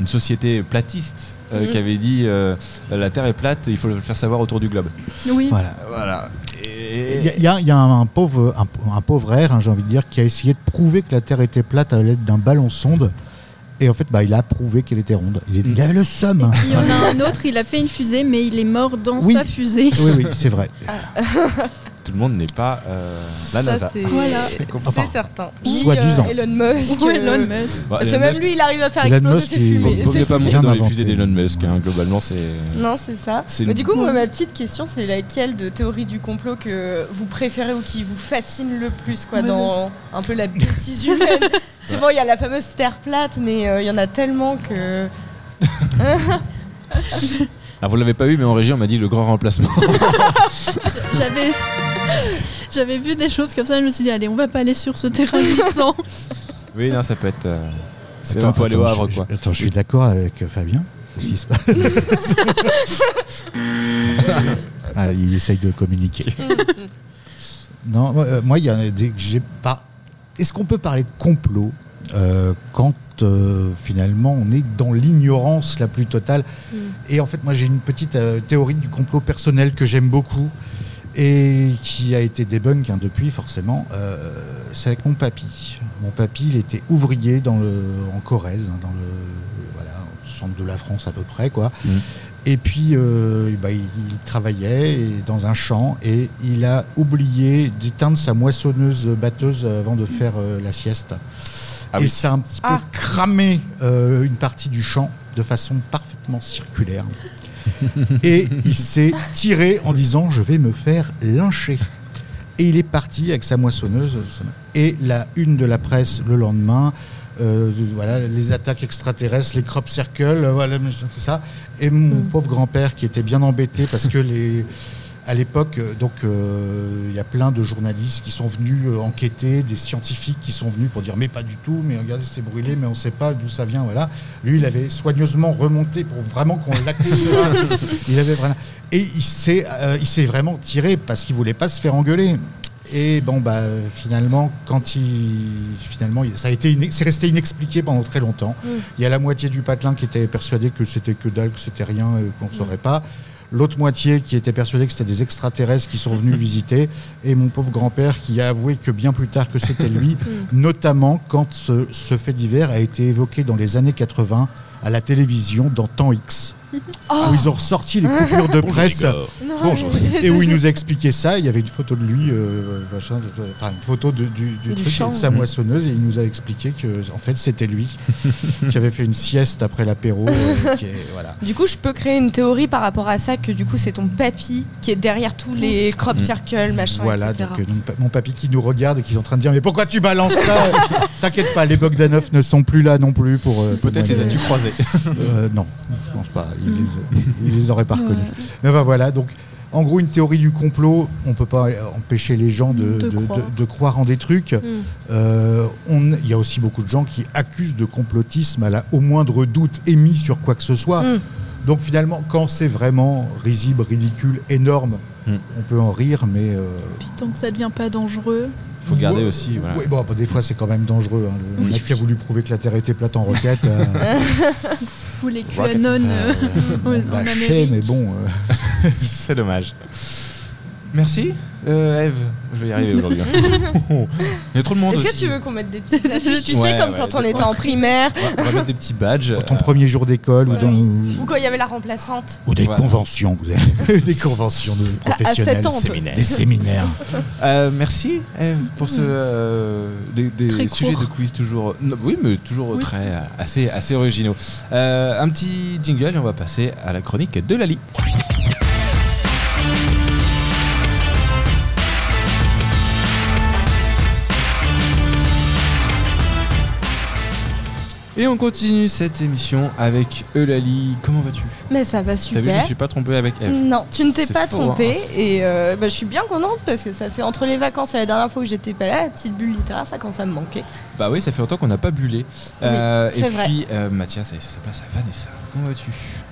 une société platiste euh, Mhm. qui avait dit euh, la Terre est plate, il faut le faire savoir autour du globe. oui. voilà. Voilà. Il y a, il y a- y a un, pauvre, un, un pauvre air, hein, j'ai envie de dire, qui a essayé de prouver que la Terre était plate à l'aide d'un ballon sonde. Et en fait, bah, il a prouvé qu'elle était ronde. Il, est- il avait le seum. hein. Il y en a un autre, il a fait une fusée, mais il est mort dans Oui. sa fusée. Oui, oui, c'est vrai. Tout le monde n'est pas euh, la Ça, NASA. c'est Voilà. c'est Enfin, certain. soi-disant. Euh, Elon Musk. Ouais, euh, Elon Musk. Bah, Parce que Elon même Musk, lui, il arrive à faire Elon exploser Musk, ses il- fumées. vaut mieux pas monter dans les fusées d'Elon Musk. hein, globalement, c'est. Non, c'est ça. C'est Mais une- du coup, moi, ma petite question, c'est laquelle de théorie du complot que vous préférez ou qui vous fascine le plus, quoi, Ouais, dans un peu la bêtise humaine? Bon, il y a la fameuse terre plate, mais euh, il y en a tellement que. Alors, vous l'avez pas eu, mais en régie, on m'a dit le grand remplacement. J'avais. J'avais vu des choses comme ça, je me suis dit, allez, on va pas aller sur ce terrain glissant. oui, non, ça peut être. euh, C'est un faut aller au attends, Havre, je- quoi. je- Attends, je suis d'accord avec Fabien. Qu'est-ce qui se passe Ah, il essaye de communiquer. non, moi, euh, moi, il y en a des que j'ai pas. Est-ce qu'on peut parler de complot euh, quand euh, finalement on est dans l'ignorance la plus totale? Et en fait, moi, j'ai une petite euh, théorie du complot personnel que j'aime beaucoup et qui a été débunk hein, depuis, forcément. Euh, c'est avec mon papy. Mon papy, il était ouvrier dans le, en Corrèze, hein, dans le voilà, au centre de la France à peu près, quoi. Mhm. Et puis, euh, bah, il, il travaillait dans un champ et il a oublié d'éteindre sa moissonneuse batteuse avant de faire euh, la sieste. Ah et oui. ça a un petit peu Ah. cramé euh, une partie du champ de façon parfaitement circulaire. Et il s'est tiré en disant je vais me faire lyncher. Et il est parti avec sa moissonneuse. Et la une de la presse le lendemain, euh, voilà, les attaques extraterrestres, les crop circles, voilà, tout ça. Et mon Mm. pauvre grand-père qui était bien embêté parce que les, à l'époque, euh, donc euh, il y a plein de journalistes qui sont venus euh, enquêter, des scientifiques qui sont venus pour dire mais pas du tout, mais regardez c'est brûlé, mais on ne sait pas d'où ça vient, voilà. Lui il avait soigneusement remonté pour vraiment qu'on l'accuse il avait vraiment et il s'est il s'est vraiment tiré parce qu'il voulait pas se faire engueuler. Et bon bah finalement quand il finalement ça a été inex- c'est resté inexpliqué pendant très longtemps. Mm. Il y a la moitié du patelin qui était persuadé que c'était que dalle, que c'était rien, qu'on ne saurait pas. L'autre moitié qui était persuadée que c'était des extraterrestres qui sont venus visiter. Et mon pauvre grand-père qui a avoué que bien plus tard que c'était lui, notamment quand ce, ce fait divers a été évoqué dans les années 80 à la télévision dans Temps X. Où ils ont ressorti les coupures de presse Non, Bonjour. mais- et où il nous a expliqué ça. Il y avait une photo de lui, euh, machin, de- de- enfin une photo de- du, du Du truc champ. de sa moissonneuse et il nous a expliqué que en fait c'était lui qui avait fait une sieste après l'apéro. euh, qui est- voilà. Du coup, je peux créer une théorie par rapport à ça que du coup, c'est ton papy qui est derrière tous les crop Mm. circles, machin, Voilà, etc. donc euh, mon pa- mon papy qui nous regarde et qui est en train de dire mais pourquoi tu balances ça? T'inquiète pas, les Bogdanov ne sont plus là non plus pour. euh, pour Peut-être les as-tu croisés. Euh, non, je pense pas. Il les, il les aurait pas reconnus. Mais ben voilà, donc en gros, une théorie du complot, on peut pas empêcher les gens de, De croire. de croire en des trucs. Mm. Euh, on- Il y a aussi beaucoup de gens qui accusent de complotisme à la, au moindre doute émis sur quoi que ce soit. Mm. Donc finalement, quand c'est vraiment risible, ridicule, énorme, Mm. on peut en rire, mais... euh, Puis tant que ça devient pas dangereux. Faut garder Ouais. aussi. Voilà. oui, bon, bah, des fois c'est quand même dangereux. hein. Le Oui. mec qui a voulu prouver que la Terre était plate en roquette, euh, Ou les. QAnon euh, euh, on en lâchait, Amérique. mais bon... euh, C'est dommage. Merci, euh, Eve. Je vais y arriver aujourd'hui. hein. Il y a trop de monde Est-ce que tu veux qu'on mette des petites affiches Tu Ouais, sais, comme ouais, quand on était en primaire On va- on va mettre des petits badges. Pour ton euh, premier jour d'école ou, ouais. dans- ou quand il y avait la remplaçante. ou des conventions, vous avez des conventions de À- à professionnels, ans, on peut. séminaires. des séminaires. Euh, merci Eve pour ce euh, des, des Très sujets court. de quiz toujours non, oui mais toujours Oui. très assez assez originaux. Euh, un petit jingle et on va passer à la chronique de Lali. Et on continue cette émission avec Eulalie. Comment vas-tu? Mais ça va T'as vu, je super. me suis pas trompé avec Eve. Non, tu ne t'es pas trompé hein. et euh, bah, je suis bien contente parce que ça fait entre les vacances et la dernière fois que j'étais pas là, la petite bulle littéraire, ça commence à me manquer. Bah oui, ça fait longtemps qu'on n'a pas bullé. Euh, et c'est vrai. puis euh, Mathias, ça y est, ça passe à Vanessa. Comment vas-tu?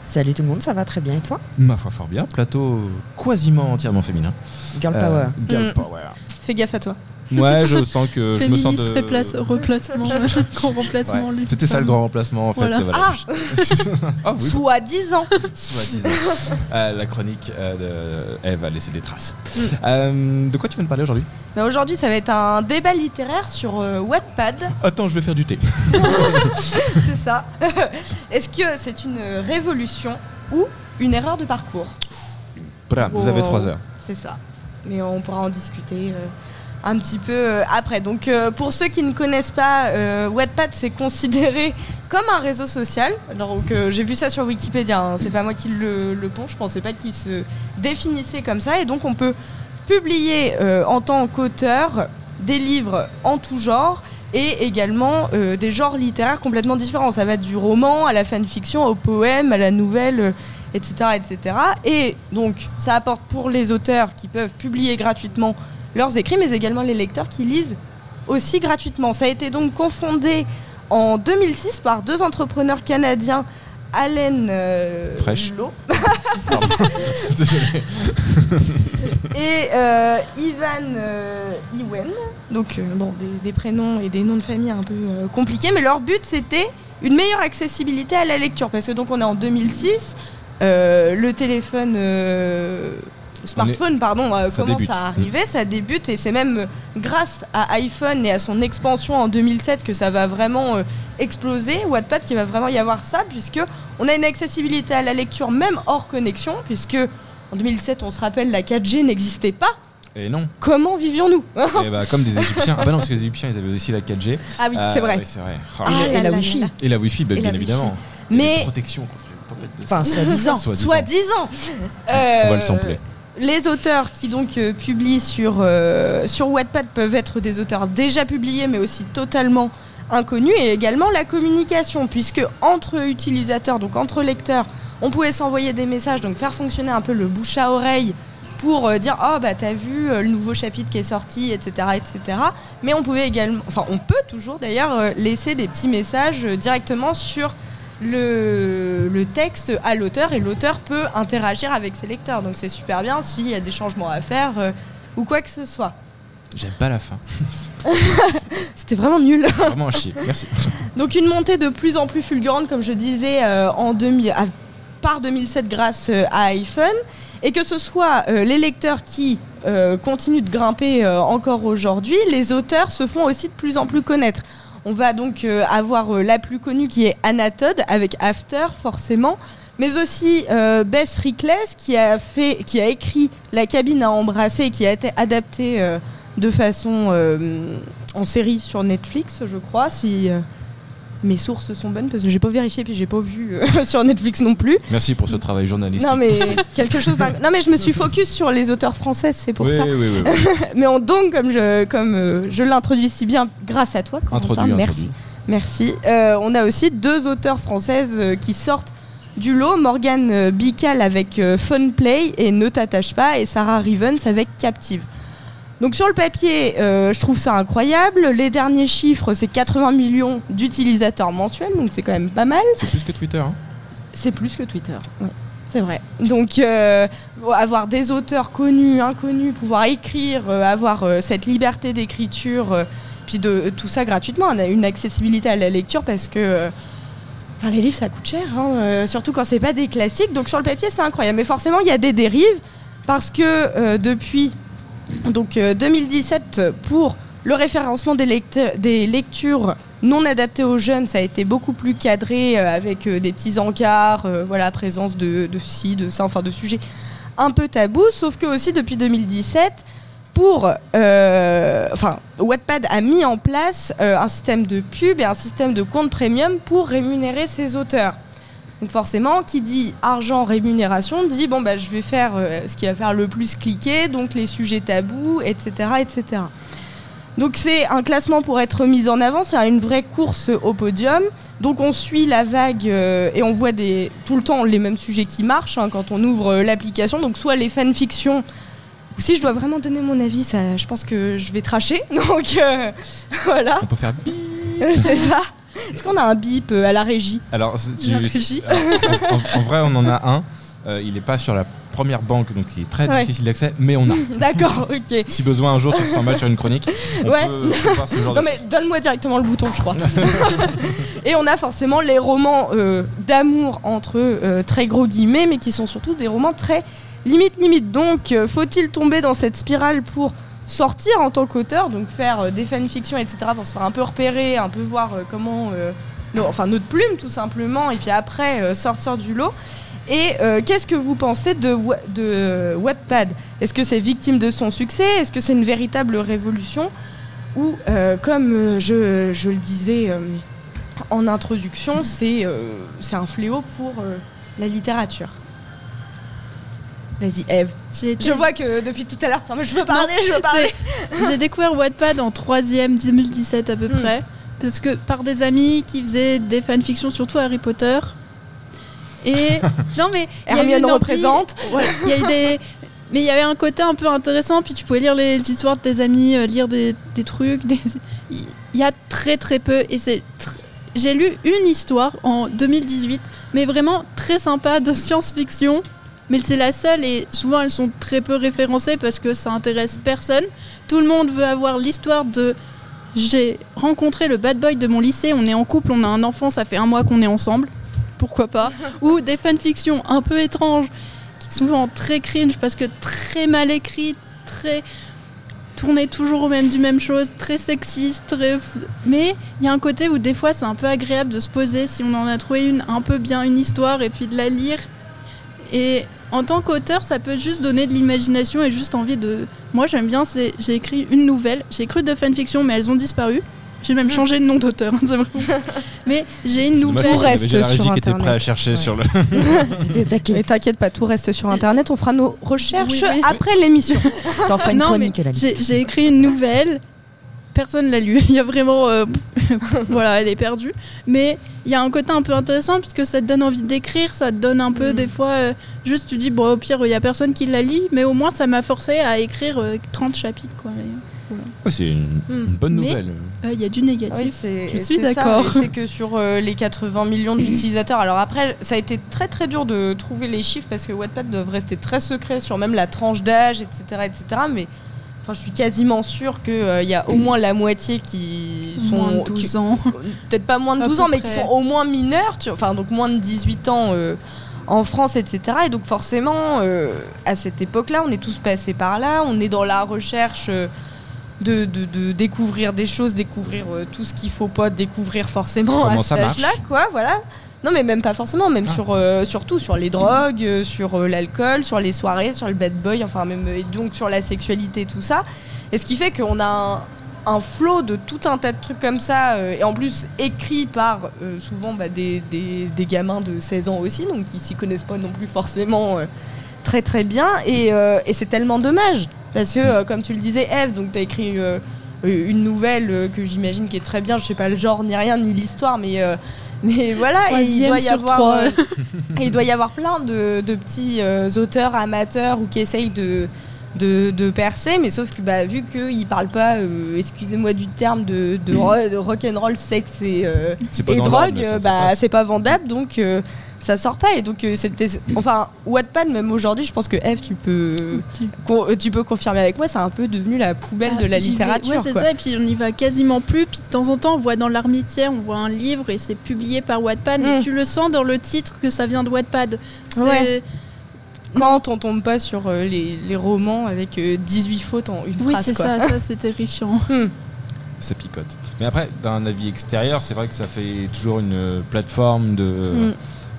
Salut tout le monde, ça va très bien et toi? Ma foi, fort bien. Plateau quasiment entièrement féminin. Girl Euh, Power. girl Mm. power. Fais gaffe à toi. Ouais, je sens que je me sens Féministe de. replace- replacement, grand remplacement. Ouais. lui. C'était ça le grand remplacement en fait. Voilà. voilà. Ah oui, Soi-disant. soi-disant. Euh, la chronique euh, de Eve a laissé des traces. Mm. Euh, de quoi tu veux me parler aujourd'hui? Mais Aujourd'hui, ça va être un débat littéraire sur euh, Wattpad. Attends, je vais faire du thé. c'est ça. Est-ce que c'est une révolution ou une erreur de parcours? Voilà, vous avez trois heures. C'est ça. Mais on pourra en discuter euh, un petit peu euh, après. Donc, euh, pour ceux qui ne connaissent pas, euh, Wattpad, c'est considéré comme un réseau social. Que j'ai vu ça sur Wikipédia, hein, c'est pas moi qui le, le pond, je pensais pas qu'il se définissait comme ça. Et donc, on peut publier en tant qu'auteur des livres en tout genre et également des genres littéraires complètement différents. Ça va du roman à la fanfiction, au poème, à la nouvelle, etc., etc. Et donc, ça apporte pour les auteurs qui peuvent publier gratuitement leurs écrits, mais également les lecteurs qui lisent aussi gratuitement. Ça a été donc confondé en 2006 par deux entrepreneurs canadiens, Allen euh, Fresh. Et euh, Ivan euh, Iwen. Donc, euh, bon, des, des prénoms et des noms de famille un peu compliqués, mais leur but c'était une meilleure accessibilité à la lecture. Parce que donc, on est en 2006, euh, le téléphone. Euh, Smartphone, pardon, euh, Ça commence débute. à arriver, ça débute et c'est même euh, grâce à iPhone et à son expansion en 2007 que ça va vraiment euh, exploser. Wattpad qui va vraiment y avoir ça puisque on a une accessibilité à la lecture même hors connexion puisque en 2007 on se rappelle la 4G n'existait pas. Et non. Comment vivions-nous Et bah, comme des Égyptiens. Ah bah non, parce que les Égyptiens, ils avaient aussi la 4G. Ah oui, Euh, c'est vrai. oui, c'est vrai. Ah. Ah et, la là Wi-Fi. Et la Wi-Fi, bah, Et bien la évidemment. Wi-Fi. Mais- la protection contre les tempêtes de Enfin, soi-disant. Soi-disant. Soi-disant. On va Euh, le sampler. Les auteurs qui donc euh, publient sur, euh, Wattpad peuvent être des auteurs déjà publiés mais aussi totalement inconnus et également la communication puisque entre utilisateurs, donc entre lecteurs, on pouvait s'envoyer des messages, donc faire fonctionner un peu le bouche à oreille pour euh, dire oh bah t'as vu euh, le nouveau chapitre qui est sorti etc etc mais on pouvait également enfin on peut toujours d'ailleurs laisser des petits messages directement sur le, le texte à l'auteur et l'auteur peut interagir avec ses lecteurs. Donc c'est super bien s'il y a des changements à faire euh, ou quoi que ce soit. J'aime pas la fin. C'était vraiment nul. Vraiment un chier. Merci. Donc une montée de plus en plus fulgurante, comme je disais, euh, en 2000, à- par 2007 grâce euh, à iPhone. Et que ce soit euh, les lecteurs qui euh, continuent de grimper euh, encore aujourd'hui, les auteurs se font aussi de plus en plus connaître. On va donc euh, avoir euh, la plus connue qui est Anatode avec After forcément, mais aussi euh, Bess Rickless qui a écrit La cabine à embrasser et qui a été adaptée de façon en série sur Netflix, je crois, si mes sources sont bonnes parce que j'ai pas vérifié puis j'ai pas vu euh, sur Netflix non plus. Merci pour ce travail journalistique. Non mais quelque chose Non mais je me suis focus sur les auteurs français, c'est pour oui, ça. oui, oui, oui. Mais on, donc comme je comme euh, je l'introduis si bien grâce à toi Corentin, Introduit, merci. introduit. Merci. Euh, on a aussi deux auteurs françaises qui sortent du lot, Morgane Bical avec Fun Play et Ne t'attache pas et Sarah Rivens avec Captive. Donc sur le papier, euh, je trouve ça incroyable. Les derniers chiffres, c'est 80 millions d'utilisateurs mensuels, donc c'est quand même pas mal. C'est plus que Twitter. Hein. C'est plus que Twitter. ouais. C'est vrai. Donc, euh, avoir des auteurs connus, inconnus, pouvoir écrire, euh, avoir cette liberté d'écriture, puis de tout ça gratuitement, on a une accessibilité à la lecture parce que. Enfin, les livres, ça coûte cher, hein, surtout quand c'est pas des classiques. Donc, sur le papier, c'est incroyable. Mais forcément, il y a des dérives parce que depuis donc, euh, 2017, pour le référencement des, lectures non adaptées aux jeunes, ça a été beaucoup plus cadré euh, avec euh, des petits encarts, euh, voilà, présence de, de ci, de ça, enfin de sujets un peu tabous. Sauf que aussi depuis 2017, pour, euh, enfin, Wattpad a mis en place euh, un système de pub et un système de compte premium pour rémunérer ses auteurs. Donc forcément, qui dit argent rémunération dit bon bah je vais faire euh, ce qui va faire le plus cliquer, donc les sujets tabous, etc., etc. Donc c'est un classement pour être mis en avant, c'est une vraie course au podium. Donc on suit la vague euh, et on voit des, tout le temps les mêmes sujets qui marchent hein, quand on ouvre euh, l'application. Donc soit les fanfictions, ou si je dois vraiment donner mon avis, ça, je pense que je vais tracher. Donc euh, voilà, On peut faire c'est ça. Est-ce qu'on a un bip euh, à la régie Alors, tu- La régie. alors, en, en- en vrai, on en a un. Euh, il n'est pas sur la première banque, donc il est très Ouais. difficile d'accès, mais on a. D'accord, ok. si besoin un jour tu te sens mal sur une chronique, on Ouais. peut voir ce genre Non de mais donne-moi directement le bouton, je crois. et on a forcément les romans euh, d'amour entre euh, très gros guillemets, mais qui sont surtout des romans très limite limite. Donc, faut-il tomber dans cette spirale pour sortir en tant qu'auteur, donc faire euh, des fanfictions, etc., pour se faire un peu repérer, un peu voir euh, comment, euh, enfin notre plume tout simplement, et puis après sortir du lot. Et qu'est-ce que vous pensez de, de Wattpad? Est-ce que c'est victime de son succès? Est-ce que c'est une véritable révolution? Ou, comme je, le disais en introduction, c'est un fléau pour la littérature? Vas-y, Eve. Je vois que depuis tout à l'heure, je veux parler, je veux parler. J'ai découvert Wattpad en 3ème 2017 à peu Hmm. près. Parce que par des amis qui faisaient des fanfictions, surtout Harry Potter. Et. non, mais. Hermione représente. Il y a eu des. Mais il y avait un côté un peu intéressant, puis tu pouvais lire les histoires de tes amis, euh, lire des, des trucs. des- Il y a très très peu. Et c'est. tr- J'ai lu une histoire en 2018, mais vraiment très sympa de science-fiction. Mais c'est la seule et souvent elles sont très peu référencées parce que ça intéresse personne. Tout le monde veut avoir l'histoire de j'ai rencontré le bad boy de mon lycée, on est en couple, on a un enfant, ça fait un mois qu'on est ensemble. Pourquoi pas? Ou des fanfictions un peu étranges qui sont souvent très cringe parce que très mal écrites, très tournées toujours au même du même chose, très sexiste, très mais il y a un côté où des fois c'est un peu agréable de se poser si on en a trouvé une un peu bien une histoire et puis de la lire et en tant qu'auteur, ça peut juste donner de l'imagination et juste envie de. Moi, j'aime bien. c'est- J'ai écrit une nouvelle. J'ai écrit de fanfiction, mais elles ont disparu. J'ai même changé de nom d'auteur. hein, c'est vrai. mais j'ai une nouvelle. Tout reste sur qui était Internet. prêt à chercher Ouais. sur le. Mais t'inquiète pas, tout reste sur internet. On fera nos recherches Oui, oui. après l'émission. T'en feras une Non, chronique mais. J'ai j'ai écrit une nouvelle. Personne l'a lu. Il y a vraiment. euh, voilà, elle est perdue. Mais il y a un côté un peu intéressant puisque ça te donne envie d'écrire. Ça te donne un peu, Mm. des fois, euh, juste tu dis, bon, au pire, il y a personne qui la lit. Mais au moins, ça m'a forcé à écrire euh, 30 chapitres. Quoi. Ouais, c'est une, Hmm. une bonne nouvelle. euh, Il y a du Oui, négatif. c'est- Je suis d'accord. C'est que sur euh, les 80 millions d'utilisateurs, alors après, ça a été très très dur de trouver les chiffres parce que Wattpad doit rester très secret sur même la tranche d'âge, etc., etc. Mais enfin, je suis quasiment sûre qu'il y a au moins la moitié qui sont Moins de qui- 12 ans. peut-être pas moins de À 12 peu ans, mais qui sont au moins mineurs, tu- enfin donc moins de 18 ans euh, en France, etc. Et donc forcément, euh, à cette époque-là, on est tous passés par là, on est dans la recherche euh, de, de- de découvrir des choses, découvrir euh, tout ce qu'il faut pas découvrir forcément Comment à ça cet marche âge-là, quoi, voilà. Non, mais même pas forcément, même Ah. sur, euh, surtout sur les drogues, sur l'alcool, sur les soirées, sur le bad boy, enfin même et donc sur la sexualité, tout ça. Et ce qui fait qu'on a un, un flot de tout un tas de trucs comme ça, euh, et en plus écrit par euh, souvent bah, des, des- des gamins de 16 ans aussi, donc qui s'y connaissent pas non plus forcément euh, très très bien. Et, et c'est tellement dommage, parce que comme tu le disais, Eve, donc tu as écrit une nouvelle que j'imagine qui est très bien, je sais pas le genre ni rien, ni l'histoire, mais. mais voilà, et il doit y avoir, et il doit y avoir plein de, de petits auteurs amateurs ou qui essayent de, de, de percer, mais sauf que bah, vu qu'ils parlent pas, euh, excusez-moi du terme, de, de, ro- de rock'n'roll, sexe et, euh, et drogue, ça, euh, ça bah, c'est pas vendable, donc euh, ça sort pas. Et donc c'était, enfin, Wattpad même aujourd'hui, je pense que Eve, tu peux, Tu- peux confirmer avec moi, c'est un peu devenu la poubelle de la Ah, j'y vais- littérature. Ouais, c'est ça, et puis on y va quasiment plus. Puis de temps en temps, on voit dans l'armitière, on voit un livre et c'est publié par Wattpad, mais Mm. tu le sens dans le titre que ça vient de Wattpad. C'est- Ouais. Quand on tombe pas sur euh, les, les romans avec euh, 18 fautes en une Oui, phrase. c'est quoi. ça, ça c'est terrifiant. Hmm. ça picote. Mais après, d'un avis extérieur, c'est vrai que ça fait toujours une euh, plateforme de, Mm.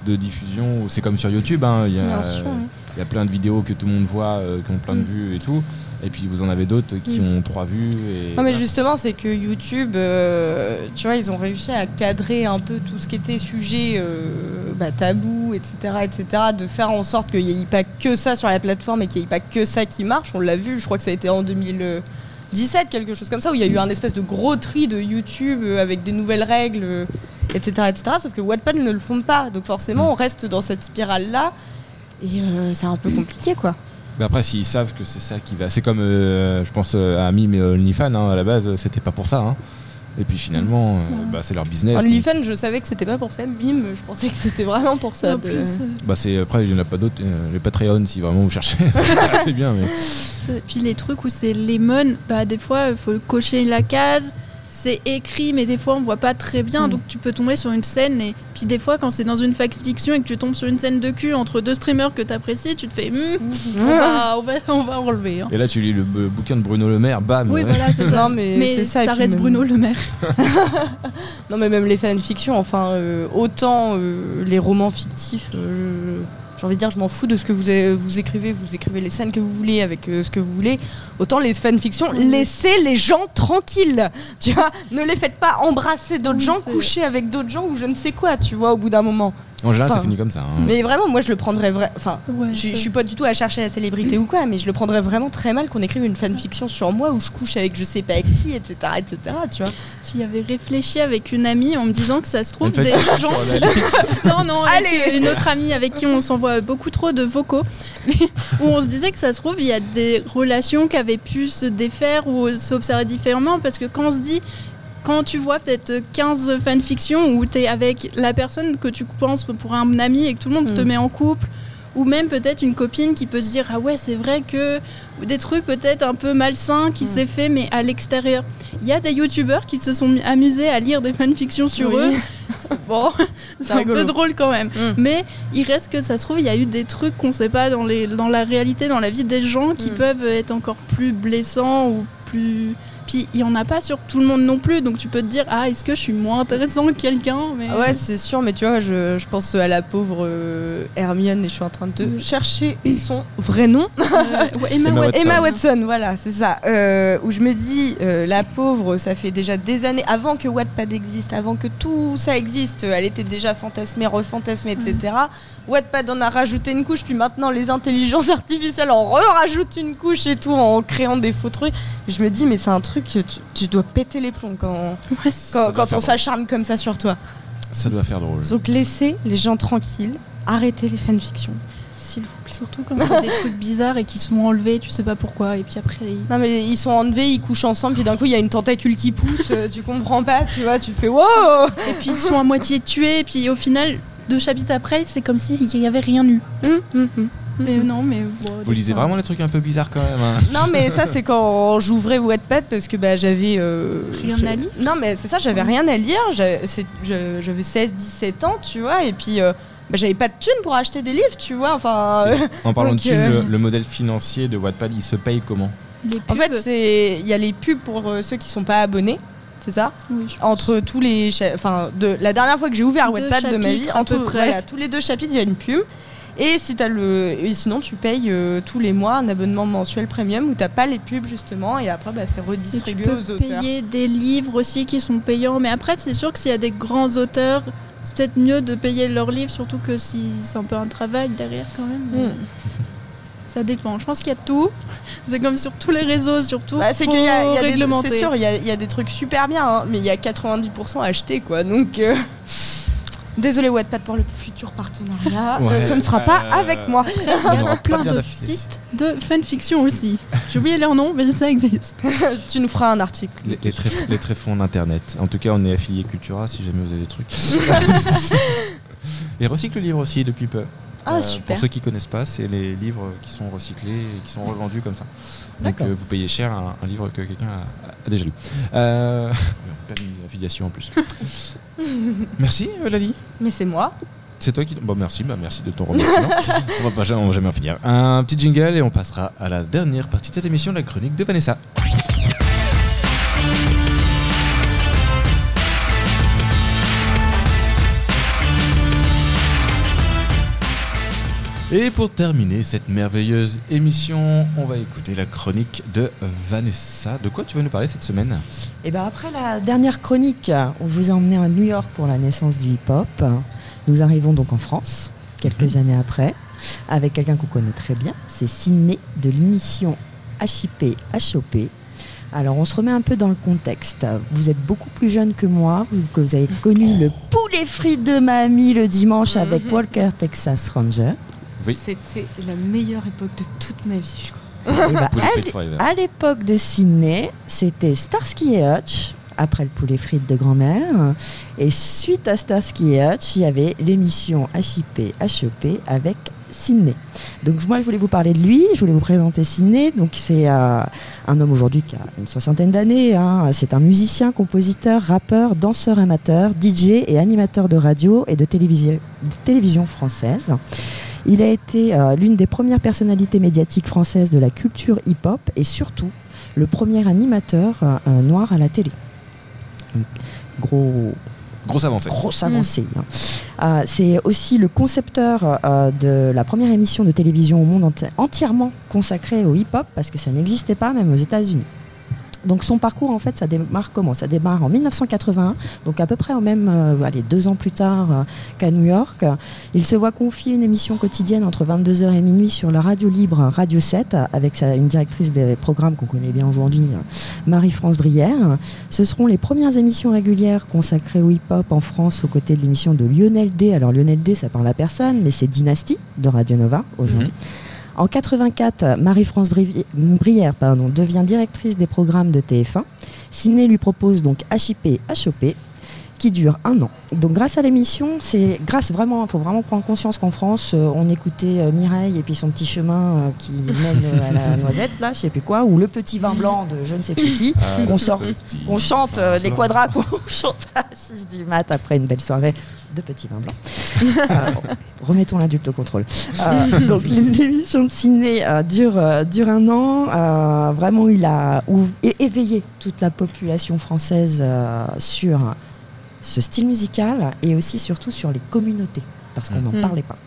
de diffusion. où C'est comme sur YouTube, hein, il y, a, sûr, oui. il y a plein de vidéos que tout le monde voit, euh, qui ont plein de Mm. vues et tout. Et puis vous en avez d'autres qui Mm. ont trois vues. Et Non mais justement c'est que YouTube, euh, tu vois, ils ont réussi à cadrer un peu tout ce qui était sujet euh, bah, tabou, etc., etc., de faire en sorte qu'il n'y ait pas que ça sur la plateforme et qu'il n'y ait pas que ça qui marche. On l'a vu, je crois que ça a été en 2017, quelque chose comme ça, où il y a eu un espèce de gros tri de YouTube euh, avec des nouvelles règles, etc., etc. Sauf que Wattpad ne le font pas, donc forcément on reste dans cette spirale là. Et euh, c'est un peu compliqué quoi. Mais après, s'ils savent que c'est ça qui va. C'est comme, euh, je pense, euh, à Ami, mais OnlyFans, hein, à la base, euh, c'était pas pour ça. hein. Et puis finalement, euh, bah, c'est leur business. OnlyFans, je savais que c'était pas pour ça. Bim, je pensais que c'était vraiment pour ça. En de- plus, Bah, c'est, après, il n'y en a pas d'autres. euh, les Patreon, si vraiment vous cherchez. c'est bien, mais. puis les trucs où c'est lemon, bah des fois il faut cocher la case. C'est écrit, mais des fois on voit pas très bien, Mm. donc tu peux tomber sur une scène. Et puis des fois, quand c'est dans une fiction et que tu tombes sur une scène de cul entre deux streamers que t'apprécies, tu te fais, Hmm, on, va, on, va, on va enlever. hein. Et là, tu lis le bouquin de Bruno Le Maire, bam. Oui, voilà, c'est ça. Non, mais c'est ça, reste même- Bruno Le Maire. Non, mais même les fanfictions, enfin, euh, autant euh, les romans fictifs, euh, j'ai envie de dire, je m'en fous de ce que vous, vous écrivez, vous écrivez les scènes que vous voulez avec euh, ce que vous voulez. Autant les fanfictions, laissez les gens tranquilles, tu vois. Ne les faites pas embrasser d'autres Oui, gens, coucher avec d'autres gens ou je ne sais quoi, tu vois, au bout d'un moment. En général, ça finit comme ça. hein. Mais vraiment, moi, je le prendrais vrai. Enfin, Ouais, je, je suis pas du tout à chercher la célébrité ou quoi, mais je le prendrais vraiment très mal qu'on écrive une fanfiction sur moi où je couche avec je sais pas qui, etc., etc., tu vois. J'y avais réfléchi avec une amie en me disant que ça se trouve des gens. Non, non, avec Allez. une autre amie avec qui on s'envoie beaucoup trop de vocaux, mais où on se disait que ça se trouve, il y a des relations qui avaient pu se défaire ou s'observer différemment, parce que quand on se dit, quand tu vois peut-être 15 fanfictions où tu es avec la personne que tu penses pour un ami et que tout le monde te Mm. met en couple, ou même peut-être une copine qui peut se dire, ah ouais, c'est vrai que. Ou des trucs peut-être un peu malsains qui Mm. s'est fait, mais à l'extérieur. Il y a des youtubeurs qui se sont amusés à lire des fanfictions sur Oui. eux. Bon, c'est un peu drôle quand même. Mm. Mais il reste que ça se trouve, il y a eu des trucs qu'on sait pas dans, les, dans la réalité, dans la vie des gens, qui peuvent être encore plus blessants ou plus. Puis il y en a pas sur tout le monde non plus, donc tu peux te dire ah est-ce que je suis moins intéressant que quelqu'un mais Ouais, c'est sûr, mais tu vois, je, je pense à la pauvre euh, Hermione et je suis en train de chercher son vrai nom. Euh, ouais, Emma, Emma Watson. Emma Watson, voilà, c'est ça. Euh, où je me dis, euh, la pauvre, ça fait déjà des années, avant que Wattpad existe, avant que tout ça existe, elle était déjà fantasmée, refantasmée, etc. Wattpad en a rajouté une couche, puis maintenant les intelligences artificielles en rajoutent une couche et tout, en créant des faux trucs. Je me dis, mais c'est un truc que tu, tu dois péter les plombs quand, Ouais, on s'acharne comme ça sur toi. Ça doit faire drôle. Donc laissez les gens tranquilles, arrêtez les fanfictions, s'il vous plaît. Surtout quand c'est des trucs bizarres et qui se font enlever, tu sais pas pourquoi, et puis après. ils- Non mais ils sont enlevés, ils couchent ensemble, puis d'un coup il y a une tentacule qui pousse, euh, tu comprends pas, tu vois, tu fais wow Et puis ils sont à moitié tués, et puis au final, deux chapitres après, c'est comme s'il n'y avait rien eu. Mais non, mais. bon, Vous lisez vraiment les trucs un peu bizarres quand même. hein. Non mais ça c'est quand j'ouvrais Wattpad parce que bah j'avais... euh, Rien je- à lire Non mais c'est ça, j'avais rien à lire, j'avais c'est- je- j'avais 16-17 ans, tu vois, et puis euh, bah, j'avais pas de thunes pour acheter des livres, tu vois, enfin... euh, En parlant Donc, de thunes, euh, le, le modèle financier de Wattpad, il se paye comment? Les en fait il y a les pubs pour euh, ceux qui sont pas abonnés, c'est ça? Oui, pense. entre tous les enfin de la dernière fois que j'ai ouvert Deux Wattpad de ma vie entre peu près. voilà, tous les deux chapitres il y a une pub et si t'as le et sinon tu payes euh, tous les mois un abonnement mensuel premium où t'as pas les pubs justement et après bah, c'est Et tu redistribué peux aux auteurs payer des livres aussi qui sont payants. Mais après, c'est sûr que s'il y a des grands auteurs, c'est peut-être mieux de payer leurs livres, surtout que si c'est un peu un travail derrière quand même. mais Mm. Ça dépend. Je pense qu'il y a tout. C'est comme sur tous les réseaux, surtout. Bah, c'est qu'il y a, y a des, sûr il y, a, il y a des trucs super bien hein, mais il y a 90% achetés quoi donc euh, désolé Wattpad pour le futur partenariat Ouais, euh, ce ne sera pas euh, avec moi Il y On a plein d'autres d'affilée. sites de fanfiction aussi. J'ai oublié leur nom, mais ça existe. tu nous feras un article les, les, très, les tréfonds d'internet. En tout cas, on est affilié Cultura si jamais vous avez des trucs. Et recycle le livre aussi depuis peu. Ah Euh, super Pour ceux qui connaissent pas, c'est les livres qui sont recyclés et qui sont revendus comme ça. Donc euh, vous payez cher un, un livre que quelqu'un a, a déjà lu. Euh, affiliation en plus. merci euh, Lali. mais c'est moi C'est toi qui. Bon, merci, bah, merci de ton remerciement. on va pas jamais, on va jamais en finir. Un petit jingle et on passera à la dernière partie de cette émission, la chronique de Vanessa. Et pour terminer cette merveilleuse émission, on va écouter la chronique de Vanessa. De quoi tu vas nous parler cette semaine? Et ben après la dernière chronique, on vous a emmené à New York pour la naissance du hip-hop. Nous arrivons donc en France, quelques années après, avec quelqu'un qu'on connaît très bien, c'est Sidney de l'émission HIP HOP. Alors on se remet un peu dans le contexte. Vous êtes beaucoup plus jeune que moi, vous, que vous avez connu le poulet frites de mamie le dimanche avec Mhm. Walker Texas Ranger. Oui. C'était la meilleure époque de toute ma vie, je crois. Poulet à l'époque de Sydney, c'était Starsky et Hutch après le poulet frites de grand-mère. Et suite à Starsky et Hutch, il y avait l'émission HIP HEP avec Sydney. Donc moi je voulais vous parler de lui, je voulais vous présenter Sydney. Donc c'est euh, un homme aujourd'hui qui a une soixantaine d'années. hein. C'est un musicien, compositeur, rappeur, danseur amateur, DJ et animateur de radio et de télévision, de télévision française. Il a été euh, l'une des premières personnalités médiatiques françaises de la culture hip-hop et surtout le premier animateur euh, euh, noir à la télé. Donc, gros, Grosse avancée. grosse avancée. hein. Euh, c'est aussi le concepteur euh, de la première émission de télévision au monde enti- entièrement consacrée au hip-hop parce que ça n'existait pas même aux États-Unis. Donc son parcours en fait ça démarre comment? Ça démarre en 1981, donc à peu près au même, euh, allez, deux ans plus tard euh, qu'à New York. Il se voit confier une émission quotidienne entre 22h et minuit sur la radio libre Radio 7 avec une directrice des programmes qu'on connaît bien aujourd'hui, euh, Marie-France Brière. Ce seront les premières émissions régulières consacrées au hip-hop en France aux côtés de l'émission de Lionel D. Alors Lionel D, ça parle à personne, mais c'est Dynasty de Radio Nova aujourd'hui. En 84, Marie-France Bri- Brière pardon, devient directrice des programmes de TF1. Ciné lui propose donc HIP HOP qui dure un an. Donc grâce à l'émission, c'est grâce vraiment, il faut vraiment prendre conscience qu'en France, euh, on écoutait euh, Mireille et puis son petit chemin euh, qui mène à la noisette, là, je sais plus quoi, ou le petit vin blanc de je ne sais plus qui, Ah, qu'on sort, petit- qu'on chante les quadras, qu'on chante à 6 du mat après une belle soirée de petit vin blanc. Euh, remettons l'adulte au contrôle. Euh, donc l'émission de ciné euh, dure, euh, dure un an. Euh, vraiment, il a éveillé toute la population française euh, sur ce style musical et aussi surtout sur les communautés, parce qu'on n'en Mhm. parlait pas.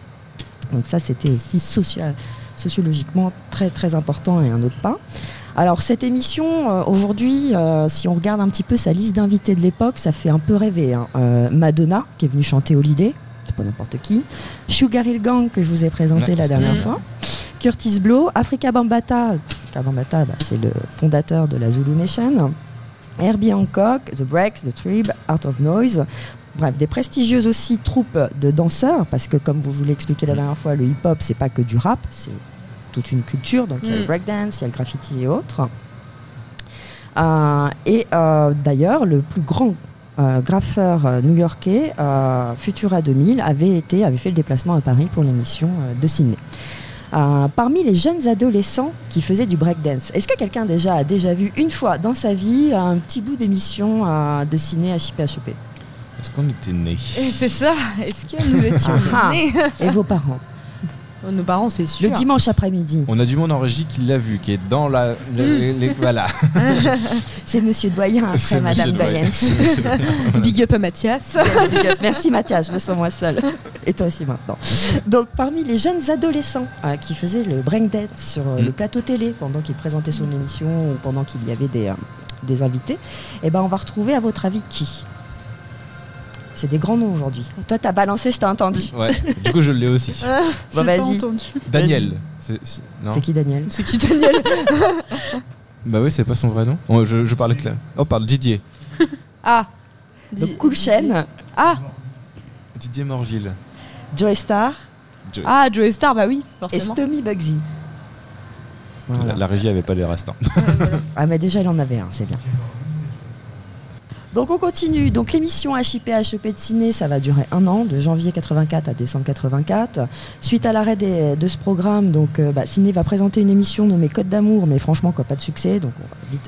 Donc ça, c'était aussi social, sociologiquement très très important et un autre pas. Alors cette émission, euh, aujourd'hui, euh, si on regarde un petit peu sa liste d'invités de l'époque, ça fait un peu rêver. hein. Euh, Madonna, qui est venue chanter Holiday, c'est pas n'importe qui. Sugar Hill Gang, que je vous ai présenté Ouais, la dernière bien. fois. Curtis Blow, Africa Bambata, Africa Bambata, bah, c'est le fondateur de la Zulu Nation. Herbie Hancock, The Breaks, The Tribe, Art of Noise. Bref, des prestigieuses aussi troupes de danseurs, parce que comme vous, je vous l'ai expliqué la dernière fois, le hip-hop, c'est pas que du rap, c'est toute une culture. Donc il y a le Mm. breakdance, il y a le graffiti et autres. Euh, et euh, d'ailleurs, le plus grand euh, graffeur new-yorkais, euh, Futura 2000, avait, été, avait fait le déplacement à Paris pour l'émission euh, de Sydney. Euh, parmi les jeunes adolescents qui faisaient du breakdance, est-ce que quelqu'un déjà a déjà vu une fois dans sa vie un petit bout d'émission euh, de ciné HIP-HEP Est-ce qu'on était nés? C'est ça. Est-ce que nous étions Ah. nés? Et vos parents? Nos parents, c'est sûr. Le dimanche après-midi, On a du monde en régie qui l'a vu, qui est dans la. le- les- voilà. c'est Monsieur Doyen après C'est Madame Monsieur Doyen. C'est Monsieur Doyen. Voilà. Big up à Mathias. Big up. Merci Mathias, je me sens moi seule. Et toi aussi maintenant. Donc parmi les jeunes adolescents euh, qui faisaient le breakdance sur euh, Mm. le plateau télé pendant qu'il présentait son émission ou pendant qu'il y avait des, euh, des invités, eh ben on va retrouver à votre avis qui? C'est des grands noms aujourd'hui. Toi t'as balancé, je t'ai entendu. Ouais. Du coup, je l'ai aussi. Bon pas vas-y. entendu. Daniel. C'est- qui Daniel C'est qui Daniel Bah oui, c'est pas son vrai nom. Oh, je, que là. Oh, pardon, Didier. Ah. Donc Cool Chain, Ah. Didier Morville. Joe Star Ah, Joe Star, bah oui, et. Tommy Bugsy. Voilà. La, la régie avait pas les restes. hein. Ah mais déjà il en avait un, c'est bien. Donc on continue. Donc l'émission HIP HEP de Ciné, ça va durer un an, de janvier 84 à décembre 84. Suite à l'arrêt de ce programme, donc euh, bah, Ciné va présenter une émission nommée Code d'amour, mais franchement quoi, pas de succès, donc on va vite.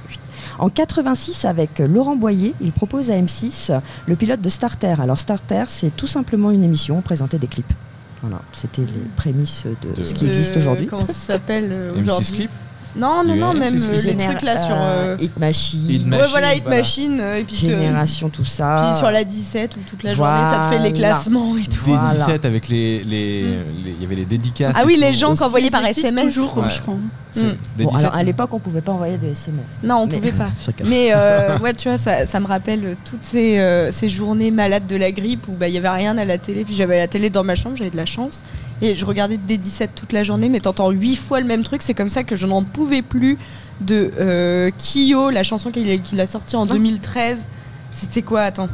En 86, avec Laurent Boyer, il propose à M6 le pilote de Starter. Alors Starter, c'est tout simplement une émission, on présentait des clips. Voilà, c'était les prémices de, De- ce qui Euh, existe aujourd'hui. Comment ça s'appelle euh, M6 aujourd'hui? Clip Non, non, non, même euh, les Généra- trucs là sur. euh, euh, Hit Machine, Hit Ouais, voilà, Hit voilà. Machine. euh, Et puis, te- Génération, tout ça. puis sur la 17 où toute la journée ça te fait les Voilà. classements et tout. Des Voilà. 17 avec les. les- Mm. les- Il y avait les dédicaces. Ah et oui, tout. les gens Aussi, qu'envoyaient par SMS. toujours, Ouais. je crois. C'est- Mm. des Bon, 17. alors à l'époque, on pouvait pas envoyer de SMS. Non, on Mais- pouvait pas. Chacun. Mais euh, ouais, tu vois, ça, ça me rappelle toutes ces, euh, ces journées malades de la grippe où bah, il y avait rien à la télé. Puis j'avais la télé dans ma chambre, j'avais de la chance. Et je regardais des 17 toute la journée, mais t'entends huit fois le même truc. C'est comme ça que je n'en pouvais plus de euh, Kyo, la chanson qu'il a, sortie en 2013. C'était quoi Attends?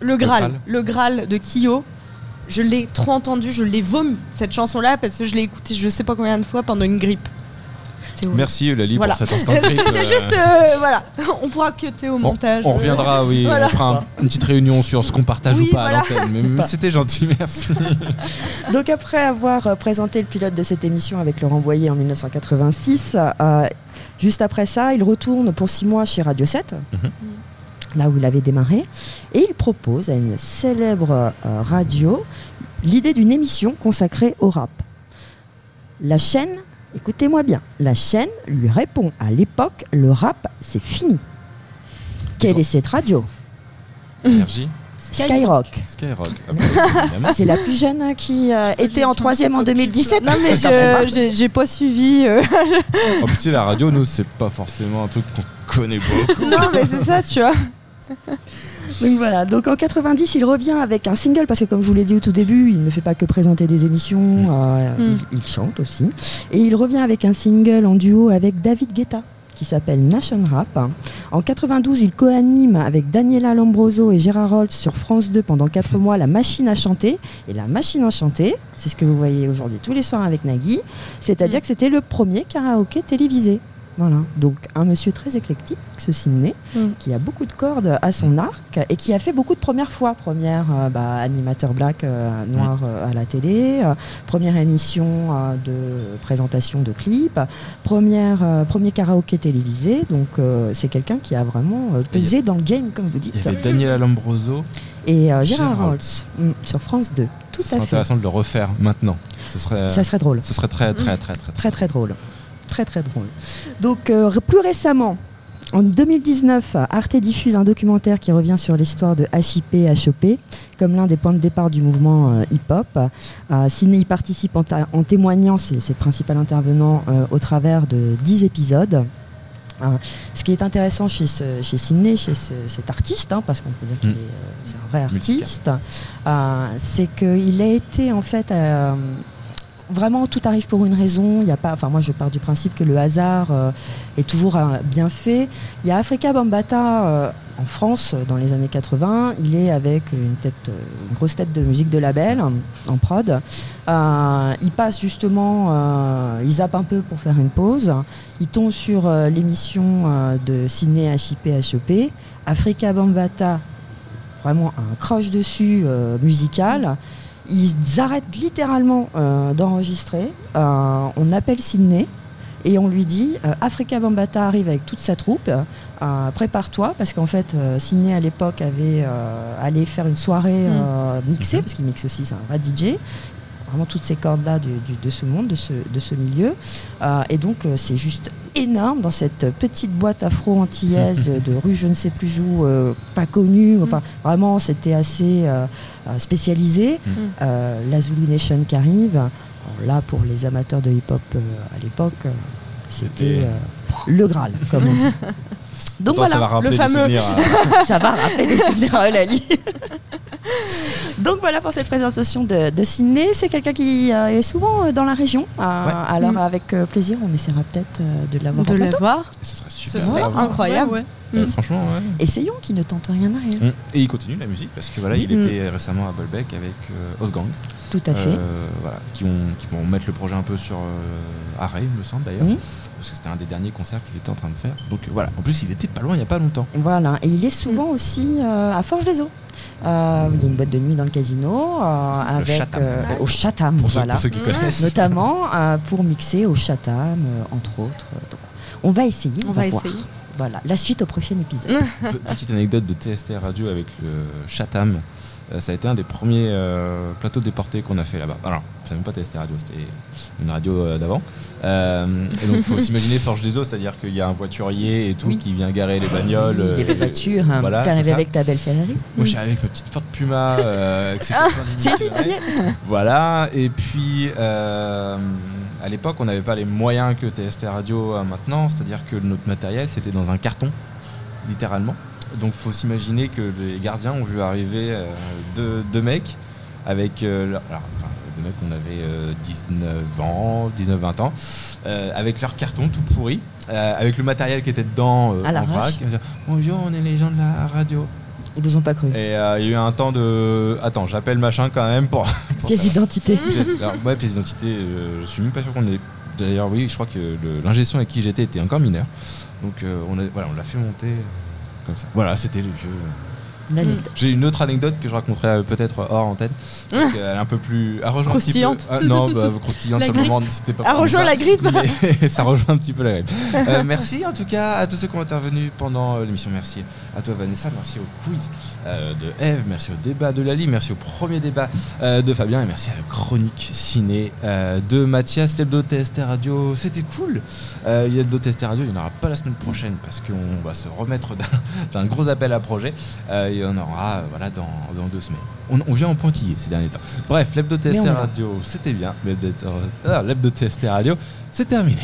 Le Graal. Graal. Le Graal de Kyo. Je l'ai trop entendu, je l'ai vomi, cette chanson-là, parce que je l'ai écoutée je sais pas combien de fois pendant une grippe. Théo. Merci Eulalie Voilà. pour cet instant C'était euh, juste, euh, voilà, on pourra cutter au on- montage. On reviendra, oui, Voilà. on fera un- une petite réunion sur ce qu'on partage Oui, ou pas voilà. à l'antenne. Mais- c'était gentil, merci. Donc après avoir euh, présenté le pilote de cette émission avec Laurent Boyer en 1986, euh, juste après ça, il retourne pour six mois chez Radio 7, Mhm. là où il avait démarré, et il propose à une célèbre euh, radio l'idée d'une émission consacrée au rap. La chaîne, écoutez-moi bien, la chaîne lui répond à l'époque, le rap, c'est fini. Quelle est cette radio? Énergie, Skyrock. Skyrock. Ah bah. C'est la plus jeune qui euh, était en troisième en 2017. Non mais j'ai pas suivi. euh, Oh, sais, la radio, nous, c'est pas forcément un truc qu'on connaît beaucoup. non mais c'est ça, tu vois. Donc voilà, donc en 90, il revient avec un single parce que comme je vous l'ai dit au tout début, il ne fait pas que présenter des émissions, euh, Mm. il, il chante aussi. Et il revient avec un single en duo avec David Guetta qui s'appelle Nation Rap. En 92, il co-anime avec Daniela Lombroso et Gérard Rolls sur France 2 pendant 4 mois La Machine à chanter. Et La Machine à chanter, c'est ce que vous voyez aujourd'hui tous les soirs avec Nagui, c'est-à-dire Mm. que c'était le premier karaoké télévisé. Voilà, donc un monsieur très éclectique, ce Sydney, Mm. qui a beaucoup de cordes à son arc et qui a fait beaucoup de premières fois. Première euh, bah, animateur black euh, noir euh, à la télé, euh, première émission euh, de présentation de clips, première, euh, premier karaoké télévisé. Donc euh, c'est quelqu'un qui a vraiment euh, pesé dans le game, comme vous Il dites. y avait Daniela Lombroso. Et euh, Gérard Gérard Rolls mm, sur France 2. Tout à fait. intéressant de le refaire maintenant. Ce serait, Ça serait drôle. ce serait très, très, très, très, Très très drôle. Très très drôle. Donc euh, plus récemment, en 2019, Arte diffuse un documentaire qui revient sur l'histoire de HIP HOP comme l'un des points de départ du mouvement euh, hip-hop. Euh, y participe en, témoignant, c'est le principal intervenant, euh, au travers de 10 épisodes. Ce qui est intéressant chez, ce, chez Sidney, chez ce- cet artiste, hein, parce qu'on peut dire qu'il Mm. est, un vrai artiste, c'est qu'il a été en fait vraiment tout arrive pour une raison. Il y a pas, enfin moi je pars du principe que le hasard euh, est toujours euh, bien fait. Il y a Africa Bambata euh, en France euh, dans les années 80. Il est avec une grosse tête de musique de label en, prod. Il passe justement, il zappe un peu pour faire une pause. Il tombe sur l'émission de Ciné HIP HOP. Africa Bambata, vraiment un croche dessus musical. Ils arrêtent littéralement euh, d'enregistrer. Euh, on appelle Sydney et on lui dit euh, Africa Bambata arrive avec toute sa troupe. Prépare-toi parce qu'en fait Sydney à l'époque avait allé faire une soirée Mm. mixée Mhm. parce qu'il mixe aussi, c'est un vrai DJ. Vraiment toutes ces cordes là de ce monde, de ce, de ce milieu. Euh, et donc euh, c'est juste énorme dans cette petite boîte afro-antillaise de rue je ne sais plus où, euh, pas connue. Enfin vraiment c'était assez euh, spécialisé. Mm. Euh, la Zulu Nation qui arrive. Alors là, pour les amateurs de hip-hop à l'époque, c'était le Graal, comme on dit. Donc Attends, voilà, le fameux- à- ça va rappeler des souvenirs à Eulalie. Donc voilà pour cette présentation de, de Sydney. C'est quelqu'un qui euh, est souvent euh, dans la région. Euh, Ouais. Alors Mm. avec euh, plaisir, on essaiera peut-être euh, de l'avoir De en le plateau. voir. Ce serait Ce super. serait incroyable. Ouais, ouais. Euh, Mm. Franchement, ouais. Essayons qui ne tente rien à rien. Mm. Et il continue la musique parce que voilà, il était récemment à Bolbec avec euh, Osgang, Tout à fait. euh, voilà, qui, vont, qui vont mettre le projet un peu sur euh, arrêt, il me semble d'ailleurs, Mm. parce que c'était un des derniers concerts qu'ils étaient en train de faire. Donc euh, voilà, en plus il était pas loin il y a pas longtemps. Voilà, et il est souvent aussi euh, à Forge-les-Eaux. Euh, il y a une boîte de nuit dans le casino euh, Le avec Chatham. euh, au Chatham, Pour, ceux, voilà. pour ceux qui connaissent. notamment euh, pour mixer au Chatham, euh, entre autres. Donc, on va essayer, on, On va voir. essayer. Voilà, la suite au prochain épisode. Pe- Petite anecdote de TST Radio avec le Chatham. Euh, ça a été un des premiers euh, plateaux déportés qu'on a fait là-bas. Alors, c'est même pas TST Radio, c'était une radio euh, d'avant. Euh, et donc, il faut s'imaginer Forge des Eaux, c'est-à-dire qu'il y a un voiturier et tout Oui. qui vient garer les bagnoles. il y avait euh, voiture, hein. voilà, t'es arrivé avec ta belle Ferrari. Moi, je suis avec ma petite Ford Puma. 90 C'est 000 kilomètres. Voilà, et puis à l'époque, on n'avait pas les moyens que TST Radio a maintenant, c'est-à-dire que notre matériel, c'était dans un carton, littéralement. Donc, faut s'imaginer que les gardiens ont vu arriver euh, deux, deux mecs avec. euh, leur- alors, enfin, deux mecs, on avait euh, 19 ans, 19-20 ans, euh, avec leur carton tout pourri, euh, avec le matériel qui était dedans euh, À en disaient, Bonjour, on est les gens de la radio. Ils vous ont pas cru. Et euh, il y a eu un temps de. Attends, j'appelle machin quand même pour. pour Pièce d'identité. Ouais, pièce d'identité, euh, je suis même pas sûr qu'on ait D'ailleurs, oui, je crois que son avec qui j'étais était encore mineur. Donc euh, on a- voilà, on l'a fait monter comme ça. Voilà, c'était les vieux. L'anecdote. J'ai une autre anecdote que je raconterai euh, peut-être hors antenne. Parce qu'elle est un peu plus. Elle rejoint un petit peu- Croustillante. Ah, non, bah, croustillante, La simplement, n'hésitez pas. Elle rejoint la grippe. Mais ça rejoint un petit peu la grippe. Euh, merci en tout cas à tous ceux qui ont intervenu pendant euh, l'émission. Merci à toi Vanessa, merci au quiz euh, de Eve, merci au débat de Lali, merci au premier débat euh, de Fabien et merci à la chronique ciné euh, de Mathias. L'hebdo TST Radio, c'était cool. Euh, il y a l'hebdo TST Radio, il n'y en aura pas la semaine prochaine parce qu'on va se remettre d'un- d'un gros appel à projet. Euh, en aura euh, voilà, dans, dans deux semaines. On, on vient en pointillé ces derniers temps. Bref, l'hebdo TST on. Radio, c'était bien. Mais l'hebdo TST Radio, c'est terminé.